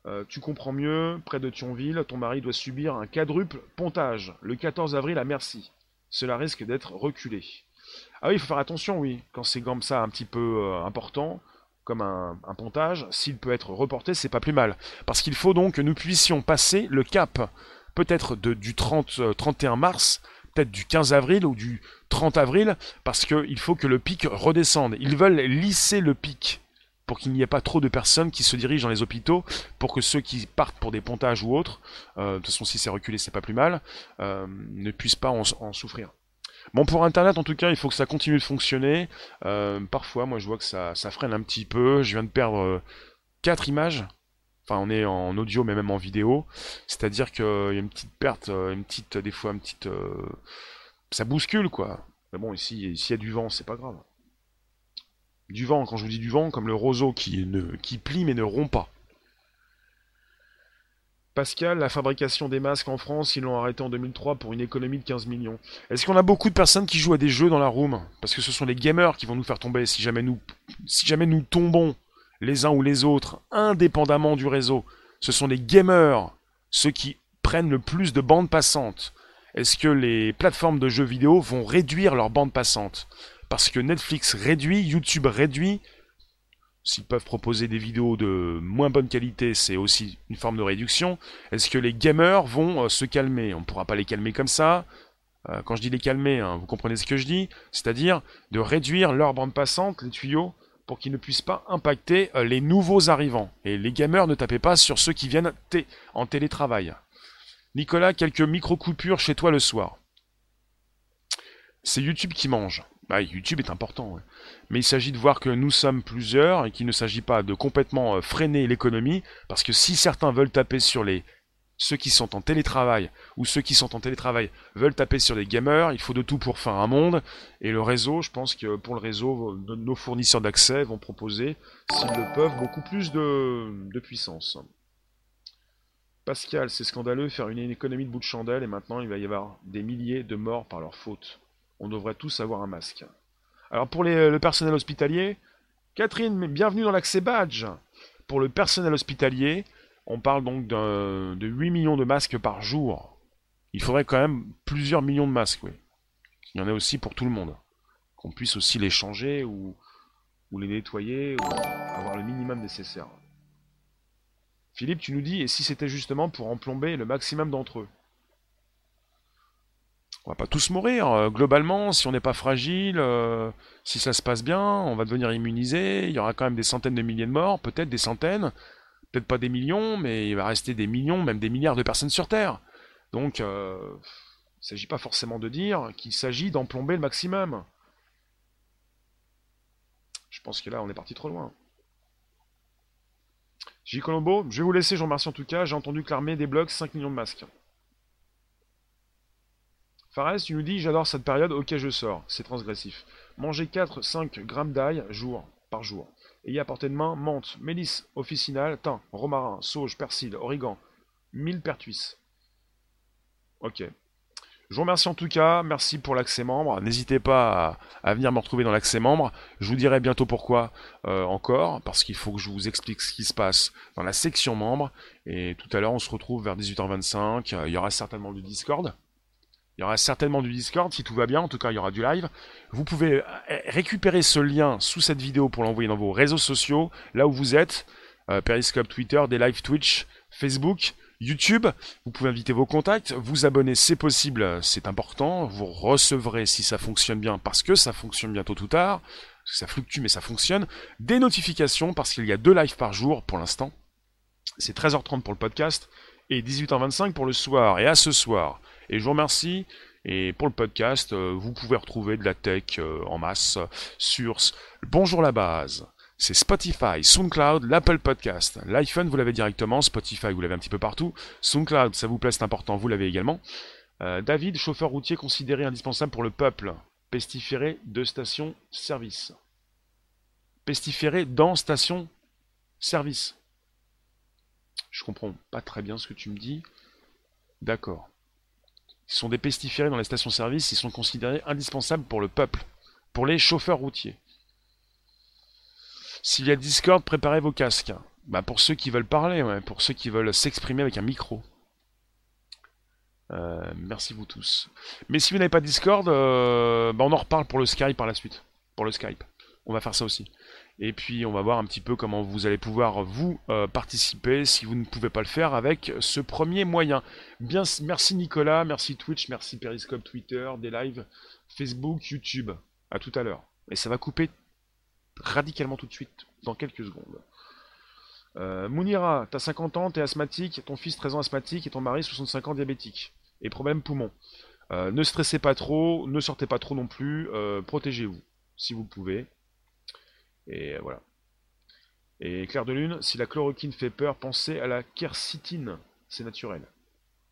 euh, tu comprends mieux, près de Thionville, ton mari doit subir un quadruple pontage le 14 avril à Merci. Cela risque d'être reculé. Ah oui, il faut faire attention, oui, quand c'est comme ça un petit peu euh, important, comme un, pontage, s'il peut être reporté, c'est pas plus mal. Parce qu'il faut donc que nous puissions passer le cap, peut-être du 30, 31 euh, mars, peut-être du 15 avril ou du 30 avril, parce qu'il faut que le pic redescende. Ils veulent lisser le pic pour qu'il n'y ait pas trop de personnes qui se dirigent dans les hôpitaux, pour que ceux qui partent pour des pontages ou autres, euh, de toute façon si c'est reculé c'est pas plus mal, euh, ne puissent pas en, souffrir. Bon pour internet en tout cas il faut que ça continue de fonctionner. Euh, parfois moi je vois que ça, freine un petit peu. Je viens de perdre 4 images. Enfin on est en audio mais même en vidéo. C'est-à-dire qu'il y a une petite perte, une petite, des fois une petite. ça bouscule quoi. Mais bon ici s'il y a du vent c'est pas grave. Du vent, quand je vous dis du vent, comme le roseau qui, ne, qui plie mais ne rompt pas. Pascal, la fabrication des masques en France, ils l'ont arrêté en 2003 pour une économie de 15 millions. Est-ce qu'on a beaucoup de personnes qui jouent à des jeux dans la room? Parce que ce sont les gamers qui vont nous faire tomber si jamais nous, si jamais nous tombons les uns ou les autres, indépendamment du réseau. Ce sont les gamers, ceux qui prennent le plus de bandes passantes. Est-ce que les plateformes de jeux vidéo vont réduire leurs bandes passantes? Parce que Netflix réduit, YouTube réduit. S'ils peuvent proposer des vidéos de moins bonne qualité, c'est aussi une forme de réduction. Est-ce que les gamers vont euh, se calmer? On ne pourra pas les calmer comme ça. Euh, quand je dis les calmer, hein, vous comprenez ce que je dis? C'est-à-dire de réduire leur bande passante, les tuyaux, pour qu'ils ne puissent pas impacter euh, les nouveaux arrivants. Et les gamers ne tapez pas sur ceux qui viennent en télétravail. Nicolas, quelques micro-coupures chez toi le soir. C'est YouTube qui mange. Bah, YouTube est important, mais il s'agit de voir que nous sommes plusieurs et qu'il ne s'agit pas de complètement euh, freiner l'économie, parce que si certains veulent taper sur les ceux qui sont en télétravail ou ceux qui sont en télétravail veulent taper sur les gamers, il faut de tout pour faire un monde. Et le réseau, je pense que pour le réseau, nos fournisseurs d'accès vont proposer, s'ils le peuvent, beaucoup plus de, de puissance. Pascal, c'est scandaleux, faire une économie de bout de chandelle et maintenant il va y avoir des milliers de morts par leur faute on devrait tous avoir un masque. Alors pour le personnel hospitalier, Catherine, bienvenue dans l'accès badge. Pour le personnel hospitalier, on parle donc de 8 millions de masques par jour. Il faudrait quand même plusieurs millions de masques, oui. Il y en a aussi pour tout le monde. Qu'on puisse aussi les changer ou, ou les nettoyer ou avoir le minimum nécessaire. Philippe, tu nous dis, et si c'était justement pour en plomber le maximum d'entre eux? On va pas tous mourir. Euh, globalement, si on n'est pas fragile, euh, si ça se passe bien, on va devenir immunisé. Il y aura quand même des centaines de milliers de morts, peut-être des centaines, peut-être pas des millions, mais il va rester des millions, même des milliards de personnes sur Terre. Donc, euh, il ne s'agit pas forcément de dire qu'il s'agit d'en plomber le maximum. Je pense que là, on est parti trop loin. J. Colombo, je vais vous laisser, je vous remercie en tout cas. J'ai entendu que l'armée débloque 5 millions de masques. Tu nous dis j'adore cette période, ok je sors, c'est transgressif. Manger 4-5 grammes d'ail jour, par jour. Ayez à portée de main menthe, mélisse officinale, thym, romarin, sauge, persil, origan, millepertuis. Ok. Je vous remercie en tout cas, merci pour l'accès membre. N'hésitez pas à, venir me retrouver dans l'accès membre. Je vous dirai bientôt pourquoi euh, encore, parce qu'il faut que je vous explique ce qui se passe dans la section membre. Et tout à l'heure, on se retrouve vers 18h25. Il y aura certainement du Discord. Il y aura certainement du Discord si tout va bien, en tout cas il y aura du live. Vous pouvez euh, récupérer ce lien sous cette vidéo pour l'envoyer dans vos réseaux sociaux, là où vous êtes, euh, Periscope, Twitter, des live Twitch, Facebook, YouTube. Vous pouvez inviter vos contacts, vous abonner, c'est possible, c'est important. Vous recevrez si ça fonctionne bien, parce que ça fonctionne bientôt tout tard, parce que ça fluctue mais ça fonctionne. Des notifications, parce qu'il y a deux lives par jour pour l'instant. C'est 13h30 pour le podcast et 18h25 pour le soir. Et à ce soir, et je vous remercie. Et pour le podcast, euh, vous pouvez retrouver de la tech euh, en masse sur Bonjour la base. C'est Spotify, SoundCloud, l'Apple Podcast. L'iPhone, vous l'avez directement. Spotify, vous l'avez un petit peu partout. SoundCloud, ça vous plaît, c'est important, vous l'avez également. Euh, David, chauffeur routier considéré indispensable pour le peuple. Pestiféré de station-service. Pestiféré dans station-service. Je comprends pas très bien ce que tu me dis. D'accord. Ils sont des pestiférés dans les stations-service, ils sont considérés indispensables pour le peuple, pour les chauffeurs routiers. S'il y a Discord, préparez vos casques. Bah pour ceux qui veulent parler, pour ceux qui veulent s'exprimer avec un micro. Euh, merci vous tous. Mais si vous n'avez pas Discord, euh, bah on en reparle pour le Skype par la suite. Pour le Skype. On va faire ça aussi. Et puis on va voir un petit peu comment vous allez pouvoir vous euh, participer si vous ne pouvez pas le faire avec ce premier moyen. Bien, merci Nicolas, merci Twitch, merci Periscope, Twitter, des lives, Facebook, YouTube. À tout à l'heure. Et ça va couper radicalement tout de suite, dans quelques secondes. Euh, Mounira, t'as 50 ans, t'es asthmatique, ton fils 13 ans asthmatique et ton mari 65 ans diabétique. Et problème poumon. Euh, ne stressez pas trop, ne sortez pas trop non plus, protégez-vous si vous pouvez. Et voilà. Et clair de lune, si la chloroquine fait peur, pensez à la quercitine. C'est naturel.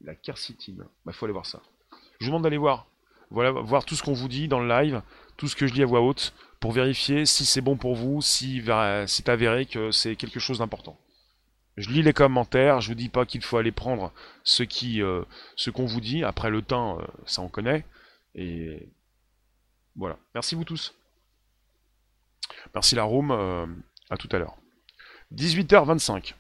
La quercitine. Bah faut aller voir ça. Je vous demande d'aller voir. Voilà, voir tout ce qu'on vous dit dans le live, tout ce que je dis à voix haute, pour vérifier si c'est bon pour vous, si c'est avéré que c'est quelque chose d'important. Je lis les commentaires, je vous dis pas qu'il faut aller prendre ce qui, euh, ce qu'on vous dit. Après le euh, ça on connaît. Et voilà. Merci vous tous. Merci la room, euh, à tout à l'heure. 18h25.